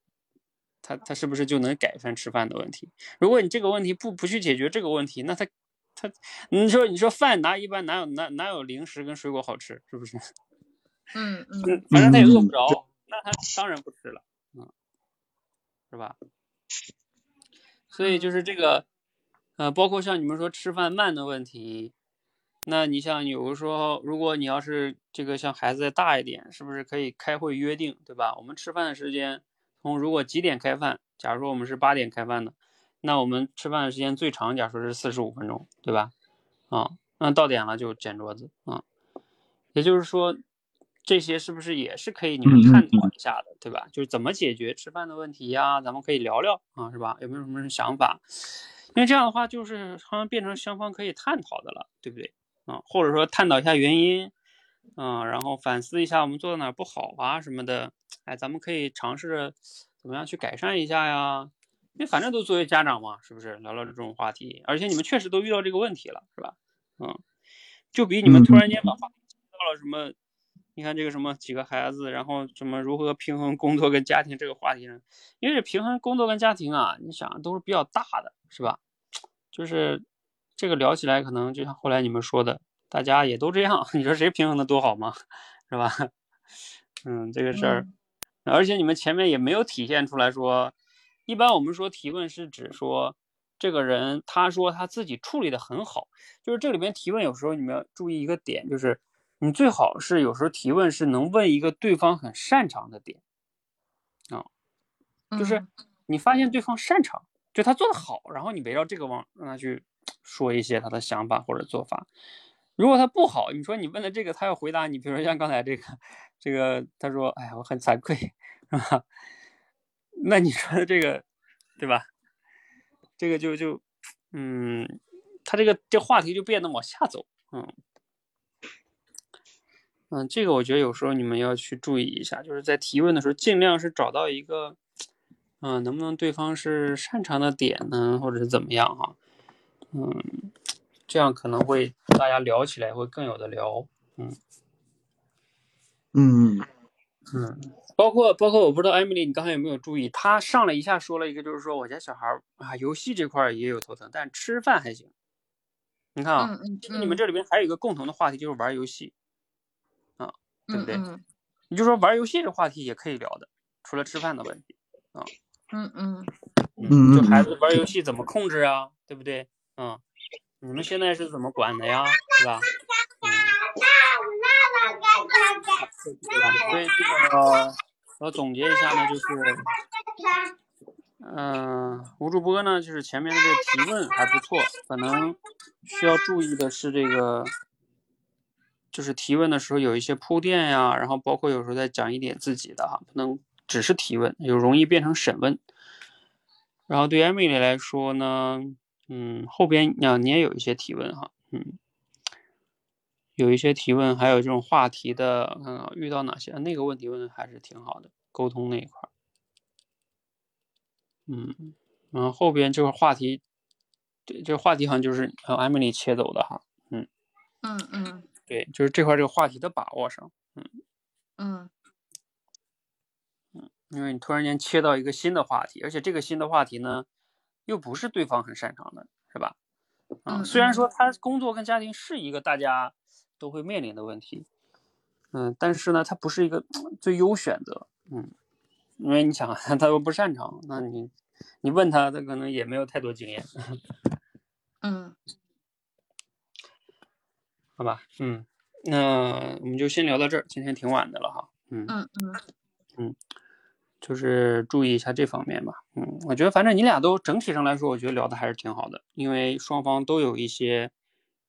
他他是不是就能改善吃饭的问题？如果你这个问题不不去解决这个问题，那他他你说你说饭哪一般哪有哪哪有零食跟水果好吃，是不是？嗯嗯嗯，反正他也饿嗯不着，那他当然不吃了，嗯，是吧？所以就是这个，呃，包括像你们说吃饭慢的问题，那你像有的时候，如果你要是这个像孩子再大一点，是不是可以开会约定，对吧？我们吃饭的时间从如果几点开饭，假如说我们是八点开饭的，那我们吃饭的时间最长，假如说是四十五分钟，对吧？啊，那到点了就捡桌子啊，也就是说。这些是不是也是可以你们探讨一下的，对吧？就是怎么解决吃饭的问题呀、咱们可以聊聊啊，是吧？有没有什么想法？因为这样的话，就是好像变成双方可以探讨的了，对不对？啊，或者说探讨一下原因，嗯，然后反思一下我们做的哪儿不好啊什么的，哎，咱们可以尝试着怎么样去改善一下呀？因为反正都作为家长嘛，是不是聊聊这种话题？而且你们确实都遇到这个问题了，是吧？嗯，就比你们突然间把话题切到了什么？你看这个什么几个孩子，然后什么如何平衡工作跟家庭这个话题呢？因为这平衡工作跟家庭啊，你想都是比较大的，是吧？就是这个聊起来，可能就像后来你们说的，大家也都这样，你说谁平衡的多好嘛？是吧？嗯，这个事儿，而且你们前面也没有体现出来说，一般我们说提问是指说这个人他说他自己处理的很好，就是这里面提问有时候你们要注意一个点，就是你最好是有时候提问是能问一个对方很擅长的点啊，就是你发现对方擅长，就他做的好，然后你围绕这个往让他去说一些他的想法或者做法。如果他不好，你说你问的这个，他要回答你，比如说像刚才这个，这个他说，哎呀，我很惭愧，是吧？那你说的这个，对吧？这个就就，嗯，他这个这话题就变得往下走，嗯，嗯，这个我觉得有时候你们要去注意一下，就是在提问的时候，尽量是找到一个，嗯，能不能对方是擅长的点呢，或者是怎么样哈，嗯。这样可能会大家聊起来会更有的聊，嗯，嗯嗯，包括包括我不知道艾米丽你刚才有没有注意，她上来一下说了一个，就是说我家小孩啊游戏这块也有头疼，但吃饭还行。你看啊，你们这里边还有一个共同的话题就是玩游戏，啊，对不对？你就说玩游戏这话题也可以聊的，除了吃饭的问题啊，嗯嗯嗯，就孩子玩游戏怎么控制啊，对不对？嗯。你们现在是怎么管的呀？是吧？嗯。所以这个我总结一下呢，就是，嗯，吴主播呢，就是前面的这个提问还不错，可能需要注意的是这个，就是提问的时候有一些铺垫呀，然后包括有时候再讲一点自己的哈，不能只是提问，有容易变成审问。然后对艾米丽来说呢？嗯，后边两年有一些提问哈，嗯，有一些提问，还有这种话题的，看看遇到哪些那个问题问的还是挺好的，沟通那一块儿，嗯，然后后边这个话题，对，这个话题好像就是和艾米丽切走的哈，嗯嗯嗯，对，就是这块这个话题的把握上，嗯。嗯。嗯，因为你突然间切到一个新的话题，而且这个新的话题呢。又不是对方很擅长的，是吧？啊，虽然说他工作跟家庭是一个大家都会面临的问题，嗯，但是呢，它不是一个最优选择，嗯，因为你想，他又不擅长，那你你问他，他可能也没有太多经验，嗯，好吧，嗯，那我们就先聊到这儿，今天挺晚的了哈，嗯嗯嗯嗯。就是注意一下这方面吧，嗯，我觉得反正你俩都整体上来说，我觉得聊的还是挺好的，因为双方都有一些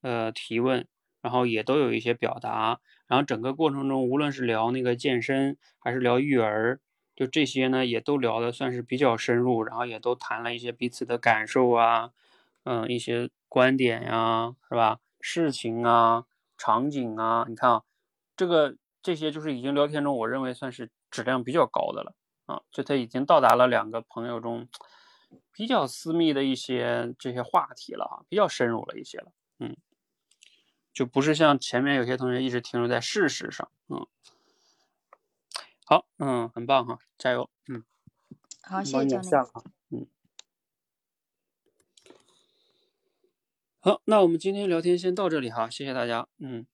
呃提问，然后也都有一些表达，然后整个过程中，无论是聊那个健身还是聊育儿，就这些呢，也都聊的算是比较深入，然后也都谈了一些彼此的感受啊，嗯，一些观点呀，是吧？事情啊，场景啊，你看啊，这个这些就是已经聊天中，我认为算是质量比较高的了。啊，就他已经到达了两个朋友中比较私密的一些这些话题了啊，比较深入了一些了，嗯，就不是像前面有些同学一直停留在事实上，嗯，好，嗯，很棒哈，加油，嗯，好，谢谢教练，嗯，好，那我们今天聊天先到这里哈，谢谢大家，嗯。